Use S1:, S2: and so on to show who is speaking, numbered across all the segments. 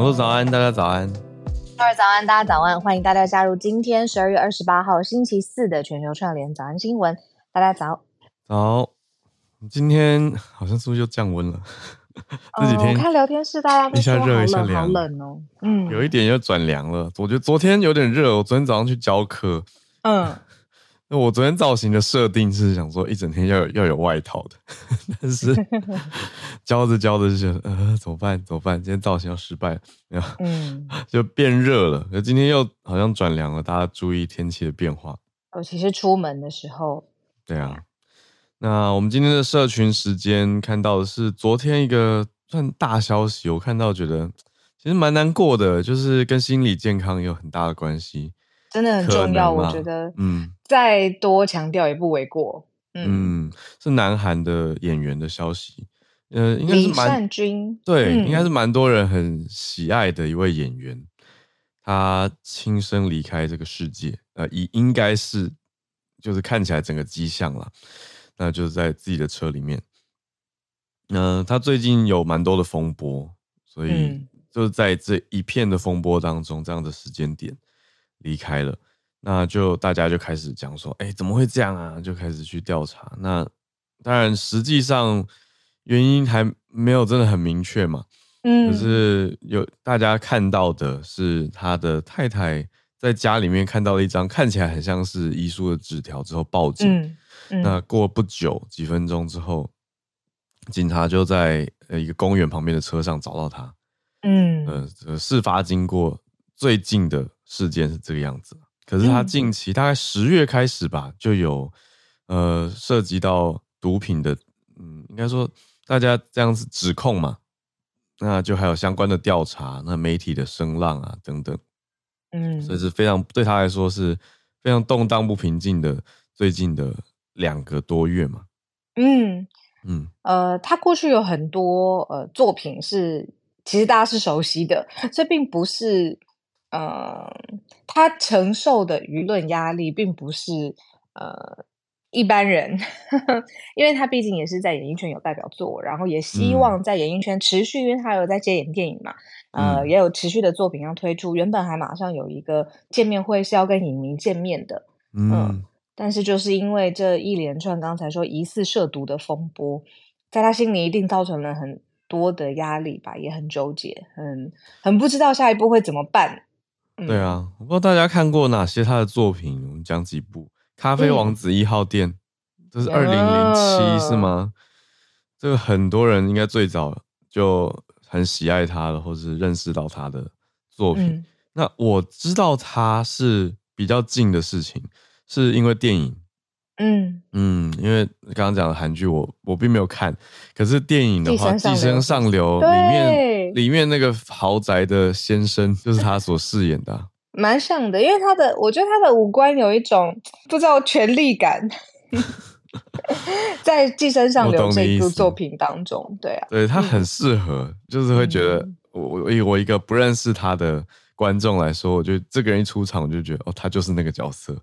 S1: 哈喽，早安，大家早安。
S2: 各位早安，大家早安，欢迎大家加入今天十二月二十八号星期四的全球串联早安新闻。大家早。
S1: 早。今天好像是不是又降温了？这几天、
S2: 哦、我看聊天室大家都一下热一下凉，好冷哦。嗯，
S1: 有一点又转凉了。我觉得昨天有点热，我昨天早上去教课。嗯。那我昨天造型的设定是想说一整天要有要有外套的，但是 教着教着就觉得呃怎么办怎么办？今天造型要失败了，没有，嗯，就变热了。可今天又好像转凉了，大家注意天气的变化。
S2: 尤其是出门的时候。
S1: 对啊，那我们今天的社群时间看到的是昨天一个算大消息，我看到觉得其实蛮难过的，就是跟心理健康有很大的关系。
S2: 真的很重要，我觉得，嗯，再多强调也不为过。
S1: 嗯，嗯是南韩的演员的消息，呃，应该是蛮，
S2: 李善均，
S1: 对，嗯、应该是蛮多人很喜爱的一位演员，他轻生离开这个世界，呃，应应该是就是看起来整个迹象了，那就是在自己的车里面。嗯、呃，他最近有蛮多的风波，所以就是在这一片的风波当中，这样的时间点。离开了，那就大家就开始讲说，哎，怎么会这样啊？就开始去调查。那当然，实际上原因还没有真的很明确嘛。嗯，可是有大家看到的是他的太太在家里面看到了一张看起来很像是遗书的纸条之后报警。嗯嗯，那过不久几分钟之后，警察就在呃一个公园旁边的车上找到他。嗯，呃，事发经过最近的。事件是这个样子，可是他近期大概十月开始吧，就有呃涉及到毒品的，嗯，应该说大家这样子指控嘛，那就还有相关的调查，那媒体的声浪啊等等，嗯，所以是非常对他来说是非常动荡不平静的最近的两个多月嘛，嗯。
S2: 嗯，呃，他过去有很多呃作品是其实大家是熟悉的，这并不是。呃，他承受的舆论压力并不是呃一般人呵呵，因为他毕竟也是在演艺圈有代表作，然后也希望在演艺圈持续，嗯、因为他有在接演电影嘛，呃，嗯、也有持续的作品要推出。原本还马上有一个见面会是要跟影迷见面的，嗯、呃，但是就是因为这一连串刚才说疑似涉毒的风波，在他心里一定造成了很多的压力吧，也很纠结，很很不知道下一步会怎么办。
S1: 对啊，我不知道大家看过哪些他的作品，我们讲几部。《咖啡王子一号店》嗯，这是二零零七是吗？这个很多人应该最早就很喜爱他的，或是认识到他的作品。嗯、那我知道他是比较近的事情，是因为电影。嗯嗯，因为刚刚讲的韩剧我我并没有看，可是电影的话，《寄生上流》里面里面那个豪宅的先生就是他所饰演的，啊，
S2: 蛮像的，因为他的我觉得他的五官有一种不知道权力感，在《寄生上流》这部作品当中，对啊，
S1: 对他很适合，嗯、就是会觉得我我以我一个不认识他的。观众来说，我觉得这个人一出场，我就觉得哦，他就是那个角色，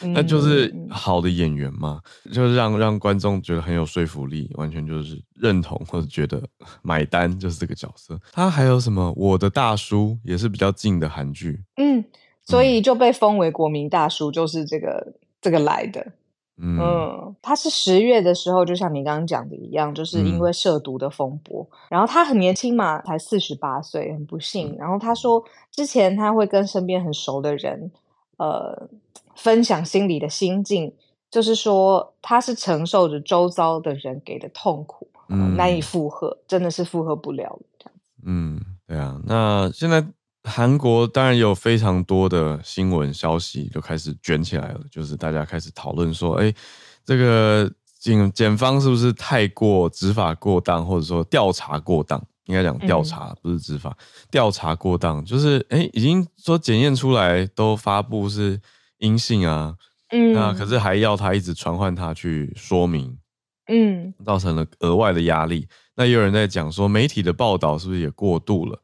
S1: 那、嗯、就是好的演员嘛，就是让让观众觉得很有说服力，完全就是认同或者觉得 买单，就是这个角色。他还有什么？我的大叔也是比较近的韩剧，嗯，
S2: 所以就被封为国民大叔，就是这个这个来的。嗯，嗯，他是十月的时候，就像你刚刚讲的一样，就是因为涉毒的风波。嗯、然后他很年轻嘛，才四十八岁，很不幸。嗯、然后他说，之前他会跟身边很熟的人，呃，分享心里的心境，就是说他是承受着周遭的人给的痛苦，嗯、难以负荷，真的是负荷不了这样子。
S1: 嗯，对啊。那现在。韩国当然有非常多的新闻消息就开始卷起来了，就是大家开始讨论说，哎，这个警检方是不是太过执法过当，或者说调查过当？应该讲调查，不是执法，调查过当，就是哎，已经说检验出来都发布是阴性啊，嗯，那可是还要他一直传唤他去说明，嗯，造成了额外的压力。那也有人在讲说，媒体的报道是不是也过度了？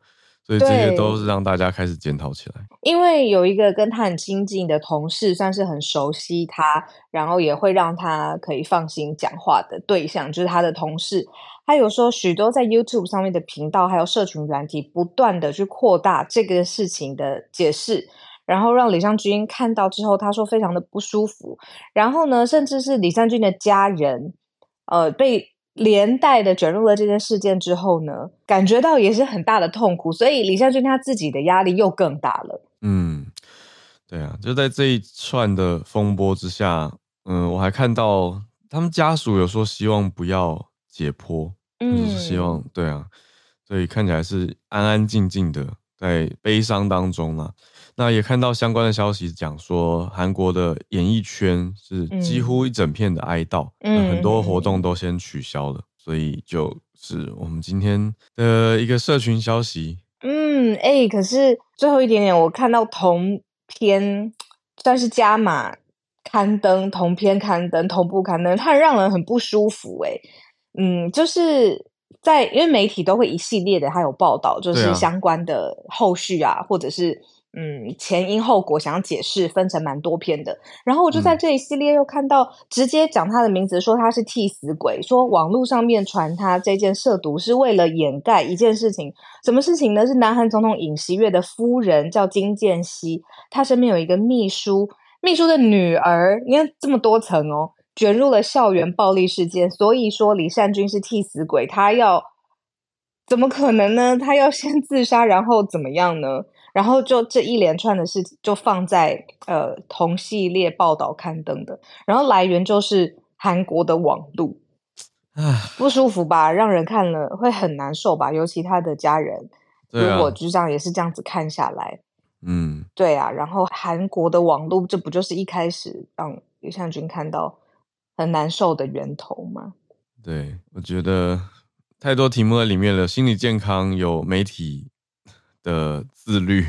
S1: 所以这些都是让大家开始检讨起来。
S2: 因为有一个跟他很亲近的同事，算是很熟悉他，然后也会让他可以放心讲话的对象，就是他的同事。他有说许多在 YouTube 上面的频道，还有社群软体，不断的去扩大这个事情的解释，然后让李尚君看到之后，他说非常的不舒服。然后呢，甚至是李尚君的家人，呃，被。连带的卷入了这件事件之后呢，感觉到也是很大的痛苦，所以李尚君他自己的压力又更大了。
S1: 嗯，对啊，就在这一串的风波之下，嗯，我还看到他们家属有说希望不要解剖，嗯，就是希望，对啊，所以看起来是安安静静的在悲伤当中啊。那也看到相关的消息，讲说韩国的演艺圈是几乎一整片的哀悼，嗯，很多活动都先取消了，嗯，所以就是我们今天的一个社群消息。
S2: 嗯，哎，欸，可是最后一点点，我看到同篇算是加码刊登，同篇刊登，同步刊登，它让人很不舒服，欸。哎，嗯，就是在因为媒体都会一系列的还有报道，就是相关的后续啊，啊或者是。嗯，前因后果想要解释，分成蛮多篇的。然后我就在这一系列又看到，直接讲他的名字，说他是替死鬼，说网络上面传他这件涉毒是为了掩盖一件事情。什么事情呢？是南韩总统尹锡悦的夫人叫金建熙，他身边有一个秘书，秘书的女儿，你看这么多层哦，卷入了校园暴力事件。所以说李善均是替死鬼，他要怎么可能呢？他要先自杀，然后怎么样呢？然后就这一连串的事情就放在呃同系列报道刊登的，然后来源就是韩国的网路，唉，不舒服吧？让人看了会很难受吧？尤其他的家人，如果局长也是这样子看下来，
S1: 嗯，
S2: 对啊。然后韩国的网路，这不就是一开始让李善军看到很难受的源头吗？
S1: 对，我觉得太多题目在里面了，心理健康有媒体。的自律，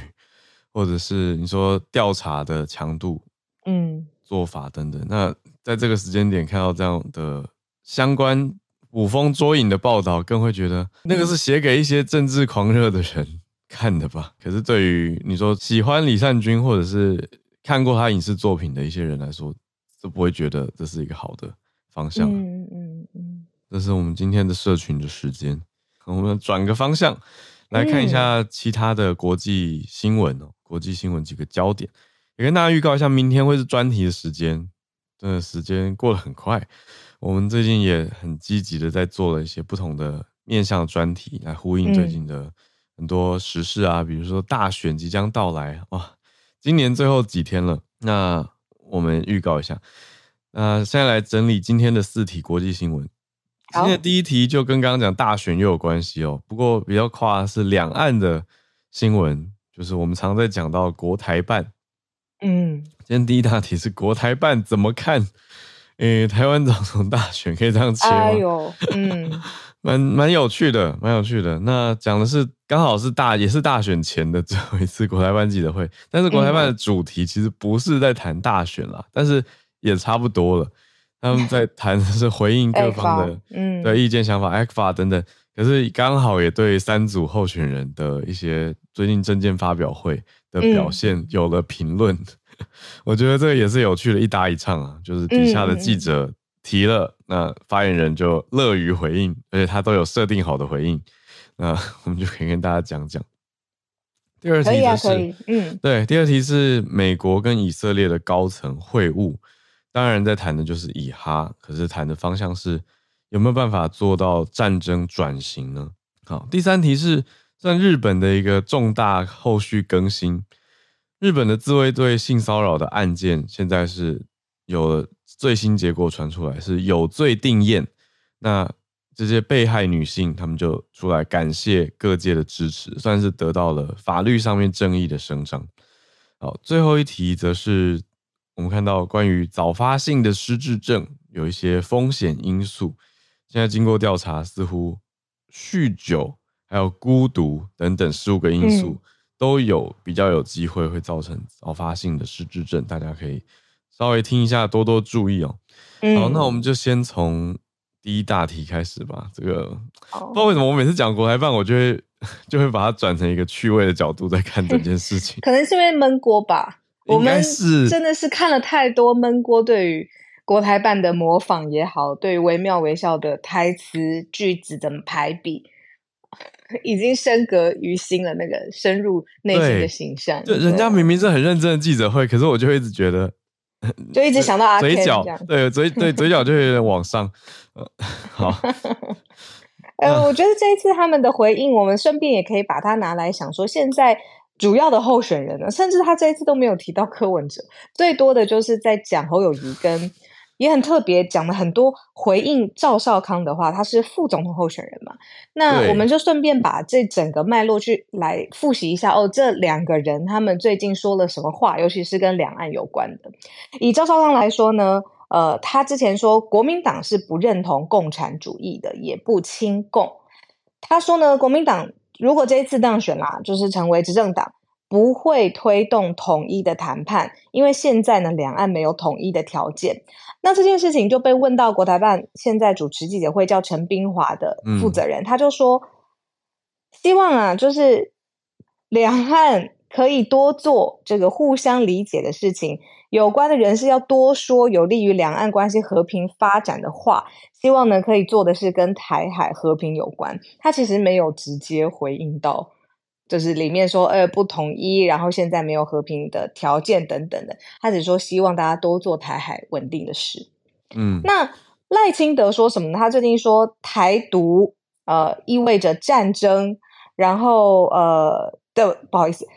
S1: 或者是你说调查的强度，嗯，做法等等。那在这个时间点看到这样的相关捕风捉影的报道，更会觉得那个是写给一些政治狂热的人 看的吧？可是对于你说喜欢李善均或者是看过他影视作品的一些人来说，都不会觉得这是一个好的方向。嗯嗯嗯，这是我们今天的社群的时间，我们转个方向。来看一下其他的国际新闻哦，嗯、国际新闻几个焦点，也跟大家预告一下，明天会是专题的时间，真的时间过得很快。我们最近也很积极的在做了一些不同的面向专题，来呼应最近的很多时事啊，嗯、比如说大选即将到来，哇，今年最后几天了，那我们预告一下，那现在来整理今天的四题国际新闻。今天的第一题就跟刚刚讲大选又有关系哦，不过比较夸是两岸的新闻，就是我们常在讲到国台办。嗯，今天第一大题是国台办怎么看？诶、欸，台湾总统大选可以这样切吗？哎呦，嗯，蛮蛮有趣的，蛮有趣的。那讲的是刚好是大也是大选前的最后一次国台办记者会，但是国台办的主题其实不是在谈大选啦，但是也差不多了。他们在 谈的是回应各方的嗯的意见想法，ECFA 等等，可是刚好也对三组候选人的一些最近政见发表会的表现有了评论。嗯、我觉得这个也是有趣的，一搭一唱啊，就是底下的记者提了，那发言人就乐于回应，而且他都有设定好的回应，那 我们就可以跟大家讲讲。第二题就是，嗯，对，第二题是美国跟以色列的高层会晤。当然，在谈的就是以哈，可是谈的方向是有没有办法做到战争转型呢？好，第三题是在日本的一个重大后续更新，日本的自卫队性骚扰的案件现在是有了最新结果传出来，是有罪定验。那这些被害女性，她们就出来感谢各界的支持，算是得到了法律上面正义的伸张。好，最后一题则是。我们看到关于早发性的失智症有一些风险因素，现在经过调查，似乎酗酒还有孤独等等十五个因素都有比较有机会会造成早发性的失智症，大家可以稍微听一下，多多注意哦。好，那我们就先从第一大题开始吧。这个不知道为什么我每次讲国台办，我就会 就会把它转成一个趣味的角度在看整件事情。
S2: 可能是因为闷锅吧，我们是真的是看了太多闷锅对于国台办的模仿也好，对于惟妙惟肖的台词句子的排比，已经深革于心了。那个深入内心的形象，
S1: 对，人家明明是很认真的记者会，可是我就会一直觉得。
S2: 就一直想到阿 Ken
S1: 嘴角，对嘴 对嘴角就有点往上。好，
S2: 呃，我觉得这一次他们的回应，我们顺便也可以把它拿来想说，现在主要的候选人呢，甚至他这一次都没有提到柯文哲，最多的就是在讲侯友谊跟。也很特别，讲了很多回应赵少康的话。他是副总统候选人嘛？那我们就顺便把这整个脉络去来复习一下哦。这两个人他们最近说了什么话？尤其是跟两岸有关的。以赵少康来说呢，呃，他之前说国民党是不认同共产主义的，也不亲共。他说呢，国民党如果这一次当选啦，就是成为执政党，不会推动统一的谈判，因为现在呢，两岸没有统一的条件。那这件事情就被问到国台办现在主持记者会叫陈冰华的负责人，嗯、他就说，希望啊，就是两岸可以多做这个互相理解的事情，有关的人士要多说有利于两岸关系和平发展的话，希望呢可以做的是跟台海和平有关。他其实没有直接回应到。就是里面说，呃，不统一，然后现在没有和平的条件等等的，他只说希望大家多做台海稳定的事。嗯，那赖清德说什么呢？他最近说台独呃意味着战争，然后呃的不好意思，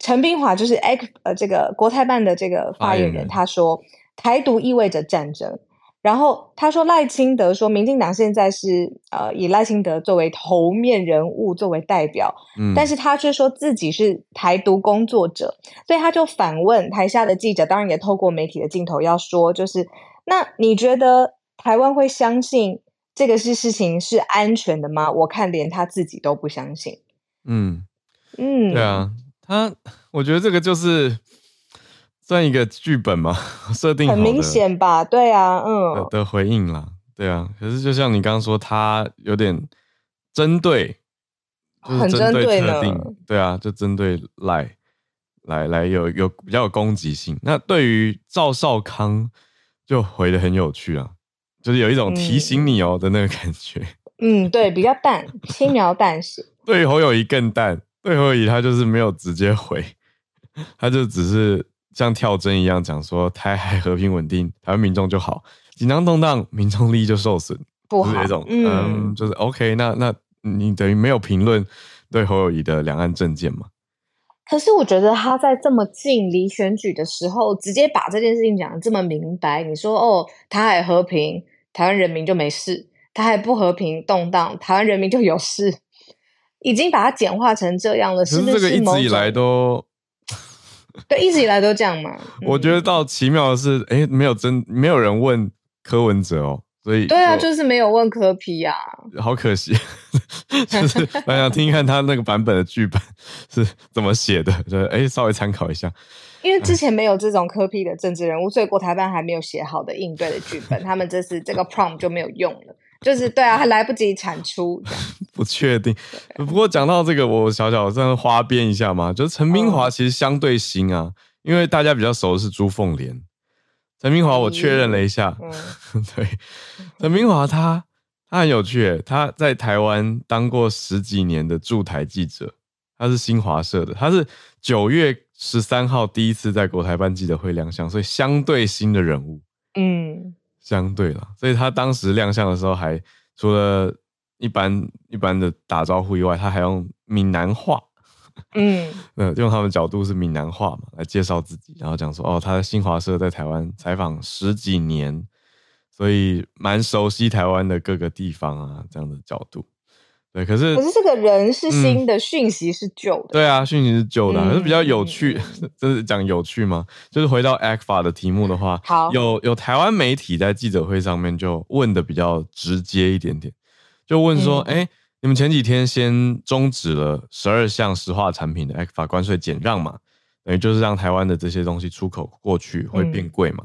S2: 陈冰华就是 X 呃这个国台办的这个发言人，他说台独意味着战争。然后他说赖清德说，民进党现在是呃以赖清德作为头面人物作为代表，嗯，但是他却说自己是台独工作者，所以他就反问台下的记者，当然也透过媒体的镜头要说，就是那你觉得台湾会相信这个是事情是安全的吗？我看连他自己都不相信。嗯
S1: 嗯，对啊，他我觉得这个就是。算一个剧本嘛，设定很
S2: 明显吧？对啊，嗯
S1: 的，的回应啦，对啊。可是就像你刚刚说，他有点针对，就是针对特定，对啊，就针对赖来来有有比较有攻击性。那对于赵少康就回的很有趣啊，就是有一种提醒你哦的那个感觉。
S2: 嗯，对，比较淡，轻描淡写。
S1: 对于侯友谊更淡，对侯友宜他就是没有直接回，他就只是。像跳针一样讲说台海和平稳定，台湾民众就好；紧张动荡，民众利益就受损，不好。就种嗯，嗯，就是 OK 那。那那你等于没有评论对侯友宜的两岸政见嘛？
S2: 可是我觉得他在这么近离选举的时候，直接把这件事情讲的这么明白，你说哦，台海和平，台湾人民就没事；台海不和平动荡，台湾人民就有事，已经把它简化成这样了。是不是
S1: 这个一直以来都？
S2: 对，一直以来都这样嘛。
S1: 我觉得到奇妙的是，哎、欸，没有真没有人问柯文哲哦，所以
S2: 对啊，就是没有问柯皮啊，
S1: 好可惜。就是我想听看他那个版本的剧本是怎么写的，就哎、欸，稍微参考一下。
S2: 因为之前没有这种柯批的政治人物，所以国台办还没有写好的应对的剧本，他们这次这个 prompt 就没有用了。就是对啊，还来不及产出。
S1: 不确定，不过讲到这个，我小小这样花边一下嘛，就是陈冰华其实相对新啊，因为大家比较熟的是朱凤莲。陈明华我确认了一下，嗯、对，陈冰华他他很有趣，他在台湾当过十几年的驻台记者，他是新华社的，他是九月十三号第一次在国台办记者会亮相，所以相对新的人物。嗯。相对了，所以他当时亮相的时候，还除了一般一般的打招呼以外，他还用闽南话，嗯，用他们角度是闽南话嘛，来介绍自己，然后讲说，哦，他在新华社在台湾采访十几年，所以蛮熟悉台湾的各个地方啊，这样的角度。对，可是
S2: 可是这个人是新的，讯、嗯、息是旧的。
S1: 对啊，讯息是旧的，可是比较有趣。这、嗯、是讲有趣吗？就是回到 ACFA 的题目的话，好，有有台湾媒体在记者会上面就问的比较直接一点点，就问说：哎、嗯，你们前几天先终止了十二项石化产品的 ACFA 关税减让嘛？等于就是让台湾的这些东西出口过去会变贵嘛？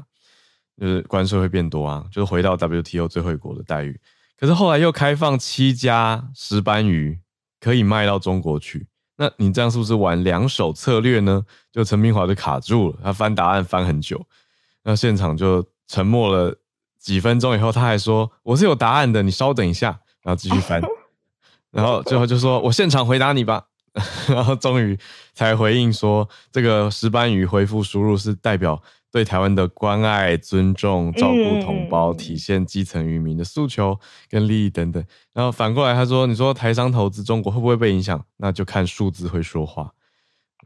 S1: 嗯、就是关税会变多啊？就是回到 WTO 最惠国的待遇。可是后来又开放七家石斑鱼可以卖到中国去。那你这样是不是玩两手策略呢？就陈明华就卡住了，他翻答案翻很久，那现场就沉默了几分钟以后，他还说：“我是有答案的，你稍等一下。”然后继续翻，然后最后就说：“我现场回答你吧。”然后终于才回应说：“这个石斑鱼恢复输入是代表。”对台湾的关爱、尊重、照顾同胞，嗯、体现基层渔民的诉求跟利益等等。然后反过来，他说：“你说台商投资中国会不会被影响？那就看数字会说话。”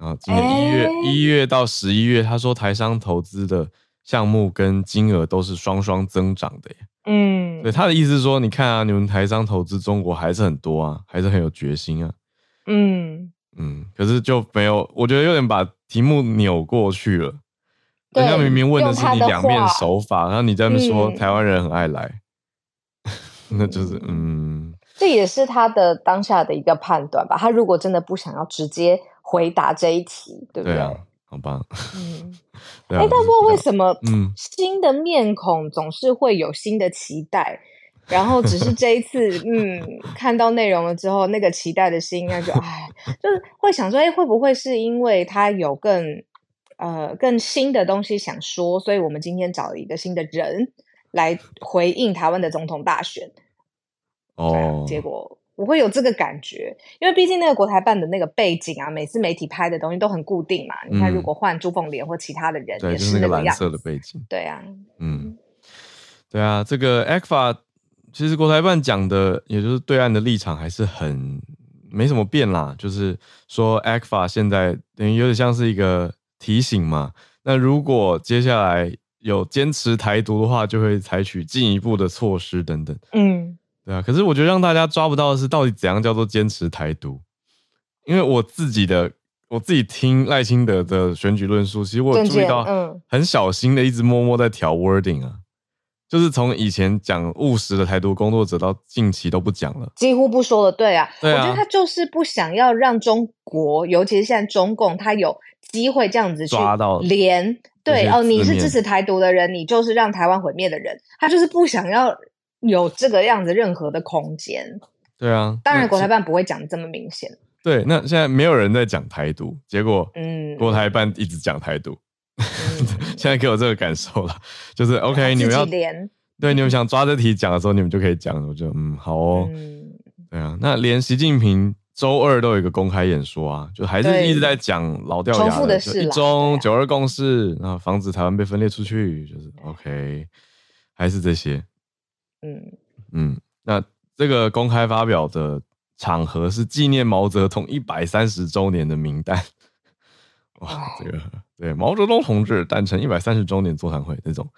S1: 然后今年一月一、欸、月到十一月，他说台商投资的项目跟金额都是双双增长的耶。嗯，对他的意思是说，你看啊，你们台商投资中国还是很多啊，还是很有决心啊。嗯嗯，可是就没有，我觉得有点把题目扭过去了。人家明明问的是你两面手法，然后你在那边说台湾人很爱来，嗯、那就是嗯，
S2: 这也是他的当下的一个判断吧。他如果真的不想要直接回答这一题，对不对？对啊，
S1: 好吧。
S2: 嗯，哎、但不知道为什么，嗯，新的面孔总是会有新的期待，嗯、然后只是这一次，嗯，看到内容了之后，那个期待的心应该就哎，就是会想说，哎、欸，会不会是因为他有更。呃，更新的东西想说，所以我们今天找了一个新的人来回应台湾的总统大选。哦，结果我会有这个感觉，因为毕竟那个国台办的那个背景啊，每次媒体拍的东西都很固定嘛。嗯、你看，如果换朱凤莲或其他的人，也是那个
S1: 蓝色的背景。
S2: 对啊，
S1: 嗯，对啊，这个 ECFA 其实国台办讲的，也就是对岸的立场还是很没什么变啦，就是说 ECFA 现在等于有点像是一个。提醒嘛，那如果接下来有坚持台独的话，就会采取进一步的措施等等。嗯，对啊。可是我觉得让大家抓不到的是，到底怎样叫做坚持台独？因为我自己的，我自己听赖清德的选举论述，其实我有注意到，很小心的一直默默在调 wording 啊，就是从以前讲务实的台独工作者，到近期都不讲了，
S2: 几乎不说了。对啊，对啊，我觉得他就是不想要让中国，尤其是现在中共，他有。机会这样子去连对哦，你是支持台独的人，你就是让台湾毁灭的人，他就是不想要有这个样子任何的空间。对啊，当然国台办不会讲的这么明显。
S1: 对，那现在没有人在讲台独，结果嗯，国台办一直讲台独，嗯、现在给我这个感受了，就是 OK，你们要连对你们想抓这题讲的时候，你们就可以讲。我觉得嗯好哦，嗯、对啊，那连习近平。周二都有一个公开演说啊，就还是一直在讲老掉牙的，就一中九二共识，然后防止台湾被分裂出去，就是 OK，还是这些。嗯嗯，那这个公开发表的场合是纪念毛泽东一百三十周年的名单。哇，这个对毛泽东同志诞辰一百三十周年座谈会那种。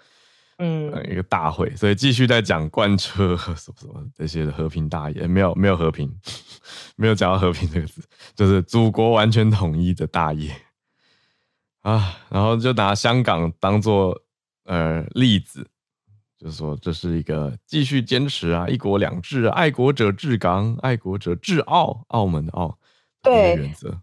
S1: 嗯，一个大会，所以继续在讲贯彻什么什么这些的和平大业，没有没有和平，没有讲到和平这个字，就是祖国完全统一的大业啊。然后就拿香港当做呃例子，就是说这是一个继续坚持啊一国两制，爱国者治港，爱国者治澳，澳门的澳，对原则。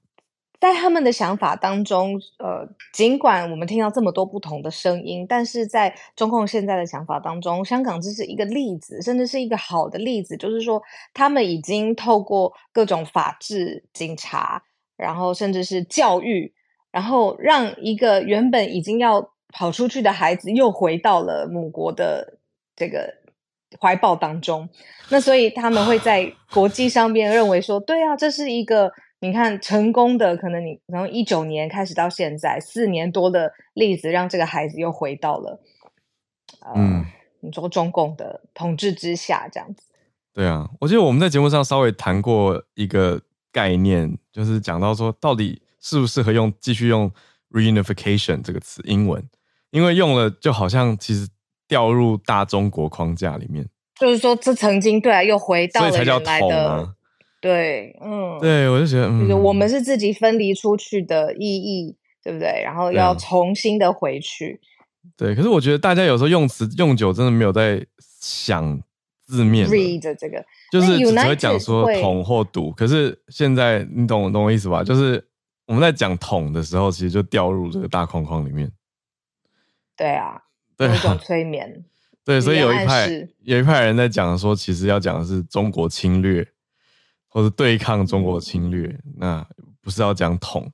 S2: 在他们的想法当中，呃，尽管我们听到这么多不同的声音，但是在中共现在的想法当中，香港只是一个例子，甚至是一个好的例子，就是说他们已经透过各种法治、警察，然后甚至是教育，然后让一个原本已经要跑出去的孩子又回到了母国的这个怀抱当中。那所以他们会在国际上边认为说，对啊，这是一个。你看，成功的可能你从一九年开始到现在四年多的例子，让这个孩子又回到了，呃、嗯，你说中共的统治之下这样子。
S1: 对啊，我记得我们在节目上稍微谈过一个概念，就是讲到说，到底适不适合用继续用 reunification 这个词英文，因为用了就好像其实掉入大中国框架里面，
S2: 就是说这曾经对啊，又回到了
S1: 原来的，所以才叫统啊。
S2: 对，嗯，
S1: 对，我就觉得，嗯，
S2: 就是我们是自己分离出去的意义，对不对？然后要重新的回去。
S1: 对，可是我觉得大家有时候用词用久，真的没有在想字面。
S2: read 这个，
S1: 就是只会讲说统或独。可是现在你懂懂我意思吧？就是我们在讲统的时候，其实就掉入这个大框框里面。
S2: 对啊，对一种催眠。
S1: 对，所以有一派有一派人在讲说，其实要讲的是中国侵略。或者对抗中国侵略，那不是要讲统。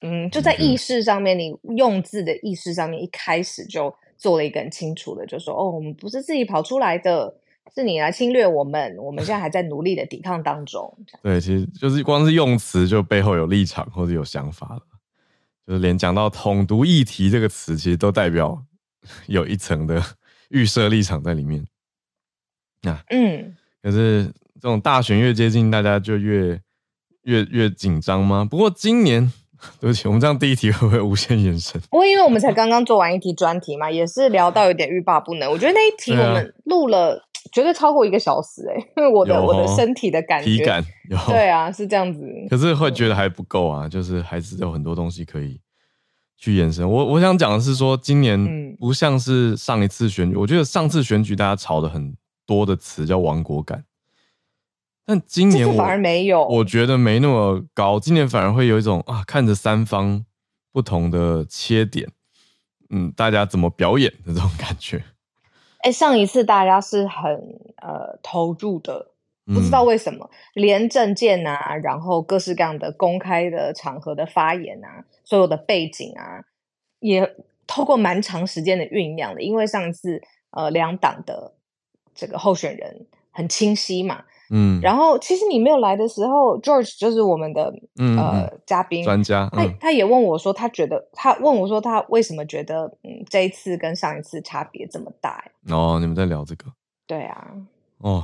S2: 嗯，就在意识上面，你用字的意识上面，一开始就做了一个很清楚的，就说哦，我们不是自己跑出来的，是你来侵略我们，我们现在还在努力的抵抗当中。
S1: 对，其实就是光是用词就背后有立场或者有想法了，就是连讲到统独议题这个词，其实都代表 有一层的 预设立场在里面。那、啊、
S2: 嗯，
S1: 可是这种大选越接近，大家就越越越紧张吗？不过今年。对不起，我们这样第一题会不会无限延伸？
S2: 不过因为我们才刚刚做完一题专题嘛，也是聊到有点欲罢不能。我觉得那一题我们录了绝对超过一个小时哎、欸，因 为我的、哦、我的身体的感觉，体感有对啊，是这样子。
S1: 可是会觉得还不够啊，就是还是有很多东西可以去延伸。我我想讲的是说，今年不像是上一次选举，嗯、我觉得上次选举大家吵的很多的词叫亡国感。但今年我
S2: 反而没有，
S1: 我觉得没那么高。今年反而会有一种啊，看着三方不同的切点，嗯，大家怎么表演的这种感觉。
S2: 哎、欸，上一次大家是很呃投入的，不知道为什么，嗯、连证件啊，然后各式各样的公开的场合的发言啊，所有的背景啊，也透过蛮长时间的酝酿的。因为上一次呃两党的这个候选人很清晰嘛。嗯，然后其实你没有来的时候，George 就是我们的嗯呃嘉宾
S1: 专家，
S2: 他他也问我说，他觉得他问我说，他为什么觉得嗯这一次跟上一次差别这么大？
S1: 哦，你们在聊这个？
S2: 对啊。
S1: 哦，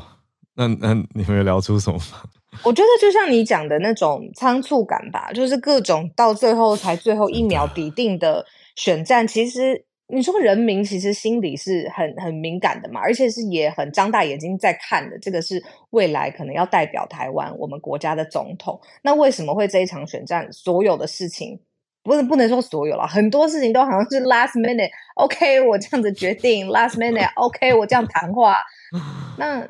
S1: 那那你们有聊出什么吗？
S2: 我觉得就像你讲的那种仓促感吧，就是各种到最后才最后一秒抵定的选战，其实。你说人民其实心里是很很敏感的嘛，而且是也很张大眼睛在看的。这个是未来可能要代表台湾我们国家的总统。那为什么会这一场选战所有的事情，不是不能说所有了，很多事情都好像是 last minute。OK，我这样子决定，last minute。OK，我这样谈话，那。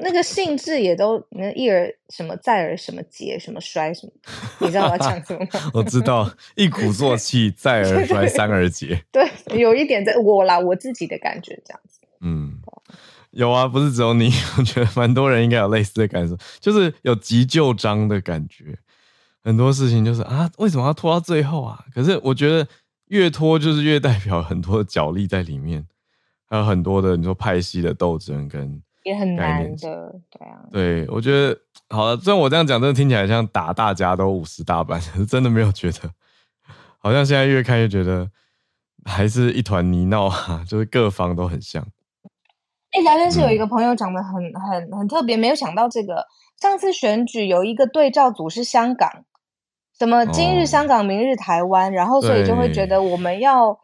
S2: 那个性质也都，那一而什么再而什么竭什么衰什么，你知道我要讲什么吗？
S1: 我知道，一鼓作气，再而衰，三而竭。
S2: 对，有一点在我啦，我自己的感觉这样子。
S1: 嗯，有啊，不是只有你，我觉得蛮多人应该有类似的感受，就是有急救章的感觉。很多事情就是啊，为什么要拖到最后啊？可是我觉得越拖就是越代表很多的角力在里面，还有很多的你说派系的斗争跟。
S2: 也很难的，对啊。
S1: 对，我觉得好了。虽然我这样讲，真的听起来像打大家都五十大板，是真的没有觉得。好像现在越看越觉得，还是一团泥淖啊，就是各方都很像。
S2: 哎、欸，聊天室有一个朋友讲的很很很特别，没有想到这个上次选举有一个对照组是香港，什么今日香港，明日台湾，哦、然后所以就会觉得我们要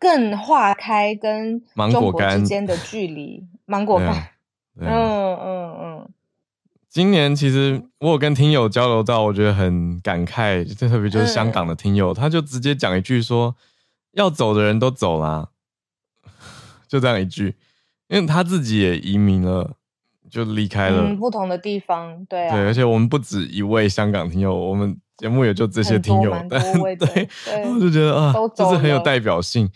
S2: 更划开跟中国之间的距离，芒果干。嗯嗯嗯，今
S1: 年其实我有跟听友交流到，我觉得很感慨，最特别就是香港的听友，嗯、他就直接讲一句说：“要走的人都走啦。”就这样一句，因为他自己也移民了，就离开了、
S2: 嗯、不同的地方，对啊，
S1: 对，而且我们不止一位香港听友，我们节目也就这些听友，对，对。我就觉得啊，就是很有代表性，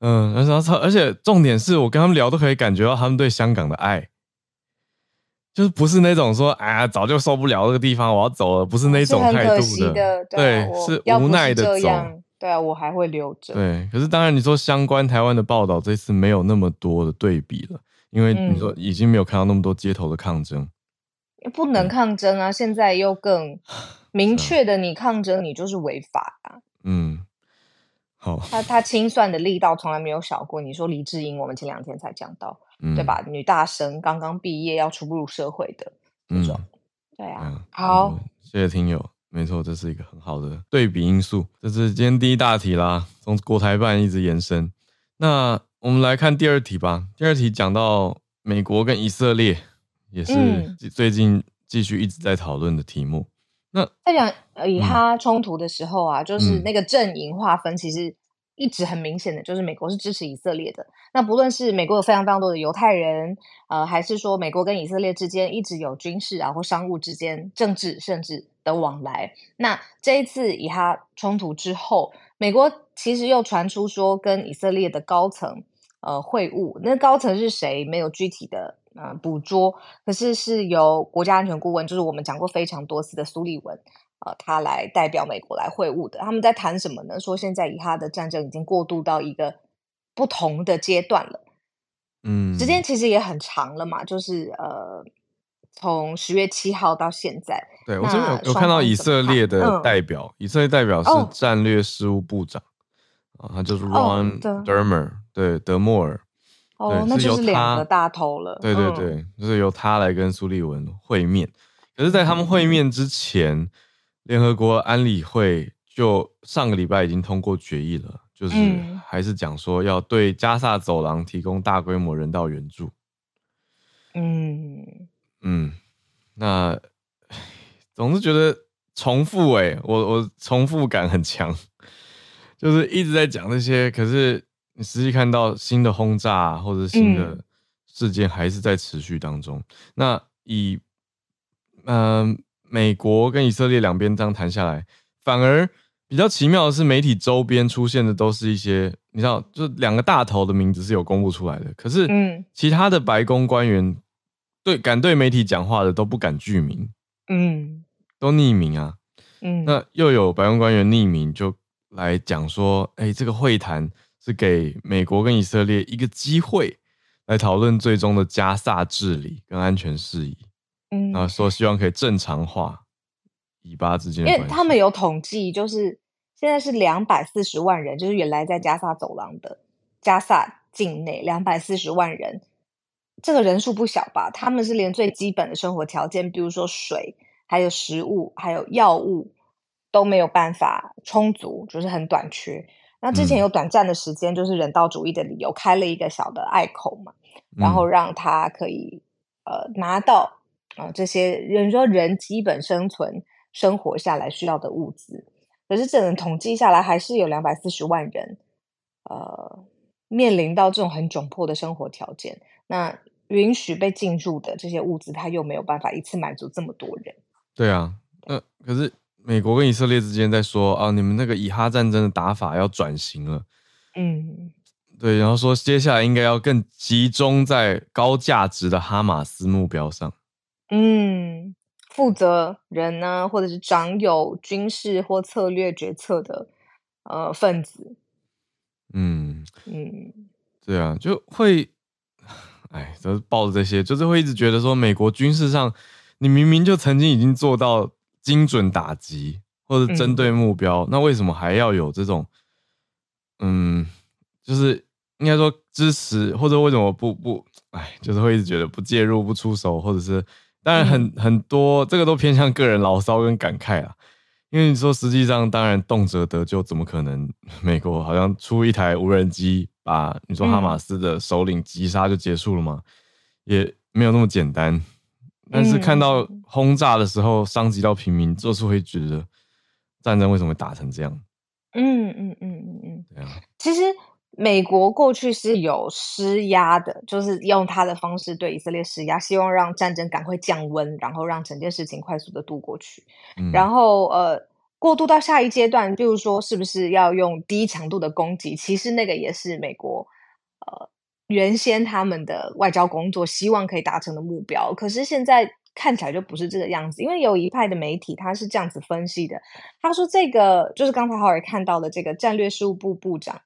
S1: 嗯，而且而且重点是我跟他们聊都可以感觉到他们对香港的爱。就是不是那种说，哎呀，早就受不了这个地方，我要走了，不是那种态度的，
S2: 的
S1: 对，是无奈的走。
S2: 对啊，我还会留着。
S1: 对，可是当然，你说相关台湾的报道，这次没有那么多的对比了，因为你说已经没有看到那么多街头的抗争，
S2: 嗯、不能抗争啊！现在又更 明确的，你抗争，你就是违法啊。
S1: 嗯，好，
S2: 他他清算的力道从来没有少过。你说黎智英，我们前两天才讲到。嗯、对吧？女大生刚刚毕业要出入社会的那种，嗯、对啊。嗯、好、嗯，
S1: 谢谢听友，没错，这是一个很好的对比因素。这是今天第一大题啦，从国台办一直延伸。那我们来看第二题吧。第二题讲到美国跟以色列，也是最近继续一直在讨论的题目。嗯、那
S2: 在讲以哈冲突的时候啊，嗯、就是那个阵营划分，其实。一直很明显的就是美国是支持以色列的。那不论是美国有非常非常多的犹太人，呃，还是说美国跟以色列之间一直有军事啊或商务之间、政治甚至的往来。那这一次以哈冲突之后，美国其实又传出说跟以色列的高层呃会晤，那高层是谁没有具体的呃捕捉，可是是由国家安全顾问，就是我们讲过非常多次的苏利文，呃，他来代表美国来会晤的。他们在谈什么呢？说现在以哈的战争已经过渡到一个不同的阶段了。嗯，时间其实也很长了嘛，就是呃，从十月七号到现在。
S1: 对，我这边有有看到以色列的代表，嗯、以色列代表是战略事务部长。啊，他就是 Ron Dermer，、哦、对，德莫尔。
S2: 哦，对那就是两个大头了。
S1: 对对对，嗯、就是由他来跟苏利文会面。可是，在他们会面之前，联、嗯、合国安理会就上个礼拜已经通过决议了，就是还是讲说要对加萨走廊提供大规模人道援助。嗯嗯，那总是觉得重复哎、欸，我我重复感很强。就是一直在讲这些，可是你实际看到新的轰炸或者新的事件还是在持续当中。嗯、那以嗯、呃、美国跟以色列两边这样谈下来，反而比较奇妙的是，媒体周边出现的都是一些你知道，就两个大头的名字是有公布出来的，可是嗯，其他的白宫官员对敢对媒体讲话的都不敢具名，嗯，都匿名啊，嗯，那又有白宫官员匿名就。来讲说，哎，这个会谈是给美国跟以色列一个机会，来讨论最终的加萨治理跟安全事宜。嗯，然后说希望可以正常化以巴之间的关系。
S2: 因为他们有统计，就是现在是两百四十万人，就是原来在加萨走廊的加萨境内两百四十万人，这个人数不小吧？他们是连最基本的生活条件，比如说水、还有食物、还有药物。都没有办法充足，就是很短缺。那之前有短暂的时间，就是人道主义的理由，开了一个小的隘口嘛，然后让他可以呃拿到啊、呃、这些人说人基本生存生活下来需要的物资。可是整个统计下来，还是有两百四十万人呃面临到这种很窘迫的生活条件。那允许被进入的这些物资，他又没有办法一次满足这么多人。
S1: 对啊，那、呃、可是。美国跟以色列之间在说啊，你们那个以哈战争的打法要转型了，嗯，对，然后说接下来应该要更集中在高价值的哈马斯目标上，
S2: 嗯，负责人呢，或者是掌有军事或策略决策的呃分子，嗯嗯，
S1: 对啊，就会，哎，都是抱着这些，就是会一直觉得说，美国军事上，你明明就曾经已经做到。精准打击或者针对目标，嗯，那为什么还要有这种，嗯，就是应该说支持，或者为什么不不，哎，就是会一直觉得不介入、不出手，或者是当然很很多这个都偏向个人牢骚跟感慨啊。因为你说实际上，当然动辄得咎，怎么可能美国好像出一台无人机把你说哈马斯的首领击杀就结束了吗？也没有那么简单。但是看到轰炸的时候伤及到平民，就是会觉得战争为什么会打成这样？
S2: 嗯嗯嗯嗯嗯，对啊。其实美国过去是有施压的，就是用他的方式对以色列施压，希望让战争赶快降温，然后让整件事情快速的度过去。嗯、然后呃，过渡到下一阶段，就是说是不是要用低强度的攻击？其实那个也是美国呃。原先他们的外交工作希望可以达成的目标，可是现在看起来就不是这个样子。因为有一派的媒体他是这样子分析的，他说这个就是刚才浩尔看到的这个战略事务部部长，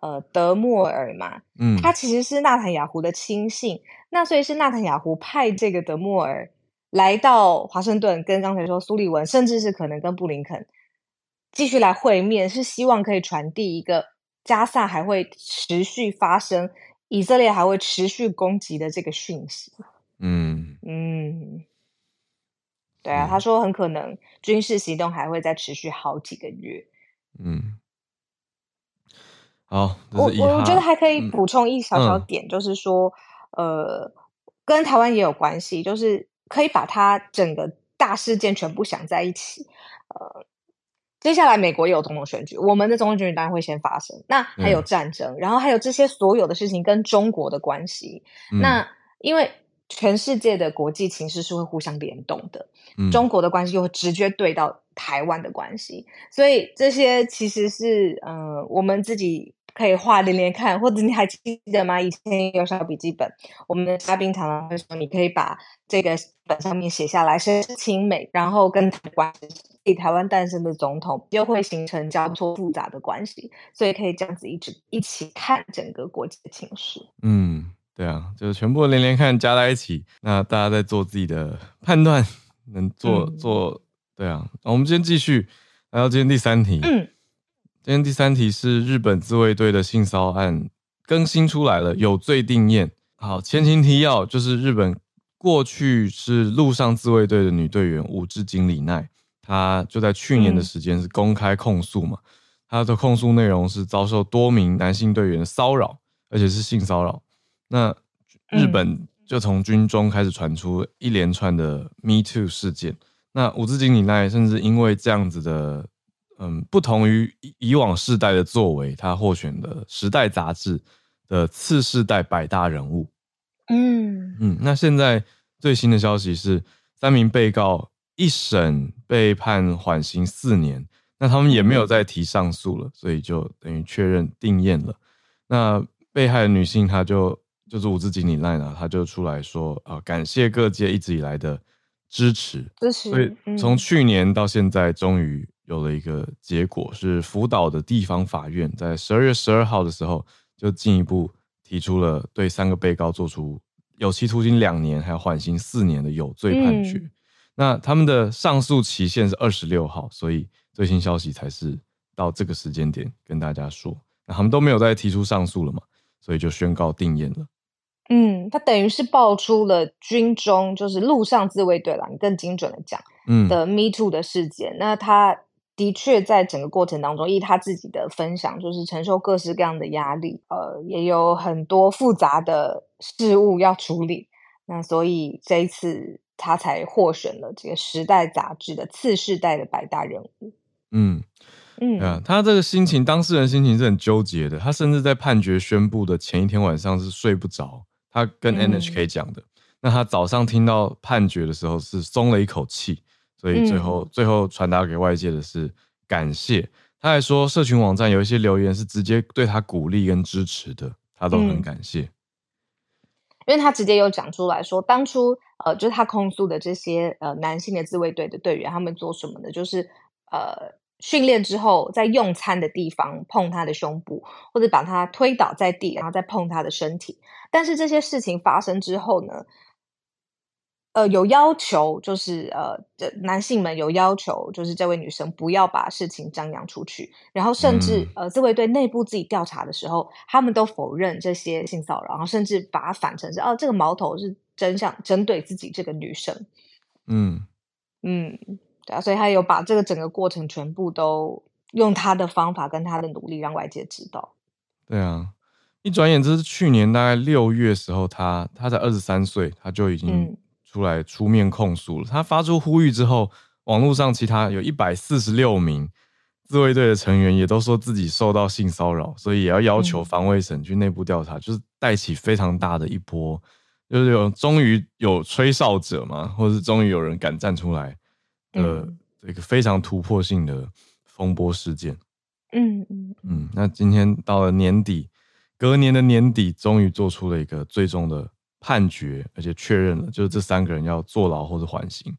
S2: 呃，德莫尔嘛，嗯，他其实是纳坦雅胡的亲信，那所以是纳坦雅胡派这个德莫尔来到华盛顿，跟刚才说苏利文，甚至是可能跟布林肯继续来会面，是希望可以传递一个加萨还会持续发生。以色列还会持续攻击的这个讯息，嗯。嗯，对啊，他说很可能军事行动还会再持续好几个月，嗯，
S1: 好，
S2: 我我觉得还可以补充一小小点，嗯、就是说，呃，跟台湾也有关系，就是可以把它整个大事件全部想在一起，呃。接下来，美国也有总统选举，我们的总统选举当然会先发生。那还有战争，嗯、然后还有这些所有的事情跟中国的关系。嗯、那因为全世界的国际情势是会互相联动的，嗯、中国的关系又会直接对到台湾的关系，所以这些其实是呃我们自己可以画连连看，或者你还记得吗？以前有小笔记本，我们的嘉宾常常会说，你可以把这个本上面写下来，谁是亲美，然后跟台湾以台湾诞生的总统，又会形成交错复杂的关系，所以可以这样子一直一起看整个国际的情势。
S1: 嗯，对啊，就是全部连连看加在一起，那大家在做自己的判断，能做、嗯、做，对啊。我们今天继续来到今天第三题。嗯。今天第三题是日本自卫队的性骚案更新出来了，有罪定验。好，前情提要就是日本过去是陆上自卫队的女队员武志井里奈，她就在去年的时间是公开控诉嘛，她的控诉内容是遭受多名男性队员骚扰，而且是性骚扰。那日本就从军中开始传出一连串的 Me Too 事件，那武志井里奈甚至因为这样子的。嗯，不同于以往世代的作为，他获选的《时代》杂志的次世代百大人物。嗯嗯，那现在最新的消息是，三名被告一审被判缓刑四年，那他们也没有再提上诉了，所以就等于确认定验了。那被害的女性，她就就是五之井里奈呢，她就出来说啊、呃，感谢各界一直以来的支持，支持。所以从去年到现在，终于。有了一个结果，是福岛的地方法院在十二月十二号的时候，就进一步提出了对三个被告做出有期徒刑两年，还有缓刑四年的有罪判决。嗯、那他们的上诉期限是二十六号，所以最新消息才是到这个时间点跟大家说。那他们都没有再提出上诉了嘛，所以就宣告定谳了。
S2: 嗯，他等于是爆出了军中就是陆上自卫队啦，你更精准的讲，嗯的 Me Too 的事件。那他。的确，在整个过程当中，依他自己的分享，就是承受各式各样的压力，呃，也有很多复杂的事物要处理。那所以这一次他才获选了这个《时代》杂志的次世代的百大人物。
S1: 嗯嗯，啊，他这个心情，当事人心情是很纠结的。他甚至在判决宣布的前一天晚上是睡不着。他跟 NHK 讲的，嗯、那他早上听到判决的时候是松了一口气。所以最后，嗯、最后传达给外界的是感谢。他还说，社群网站有一些留言是直接对他鼓励跟支持的，他都很感谢。嗯、
S2: 因为他直接有讲出来说，当初呃，就是他控诉的这些呃男性的自卫队的队员，他们做什么呢？就是呃训练之后，在用餐的地方碰他的胸部，或者把他推倒在地，然后再碰他的身体。但是这些事情发生之后呢？呃，有要求，就是呃，这男性们有要求，就是这位女生不要把事情张扬出去。然后，甚至、嗯、呃，自卫队内部自己调查的时候，他们都否认这些性骚扰，然后甚至把它反成是哦，这个矛头是真相针对自己这个女生。嗯嗯，对啊，所以他有把这个整个过程全部都用他的方法跟他的努力让外界知道。
S1: 对啊，一转眼这是去年大概六月时候他，他他才二十三岁，他就已经、嗯。出来出面控诉了。他发出呼吁之后，网络上其他有一百四十六名自卫队的成员也都说自己受到性骚扰，所以也要要求防卫省去内部调查，嗯、就是带起非常大的一波，就是有终于有吹哨者嘛，或者是终于有人敢站出来呃这个非常突破性的风波事件。嗯嗯嗯。那今天到了年底，隔年的年底，终于做出了一个最终的。判决，而且确认了，就是这三个人要坐牢或者缓刑，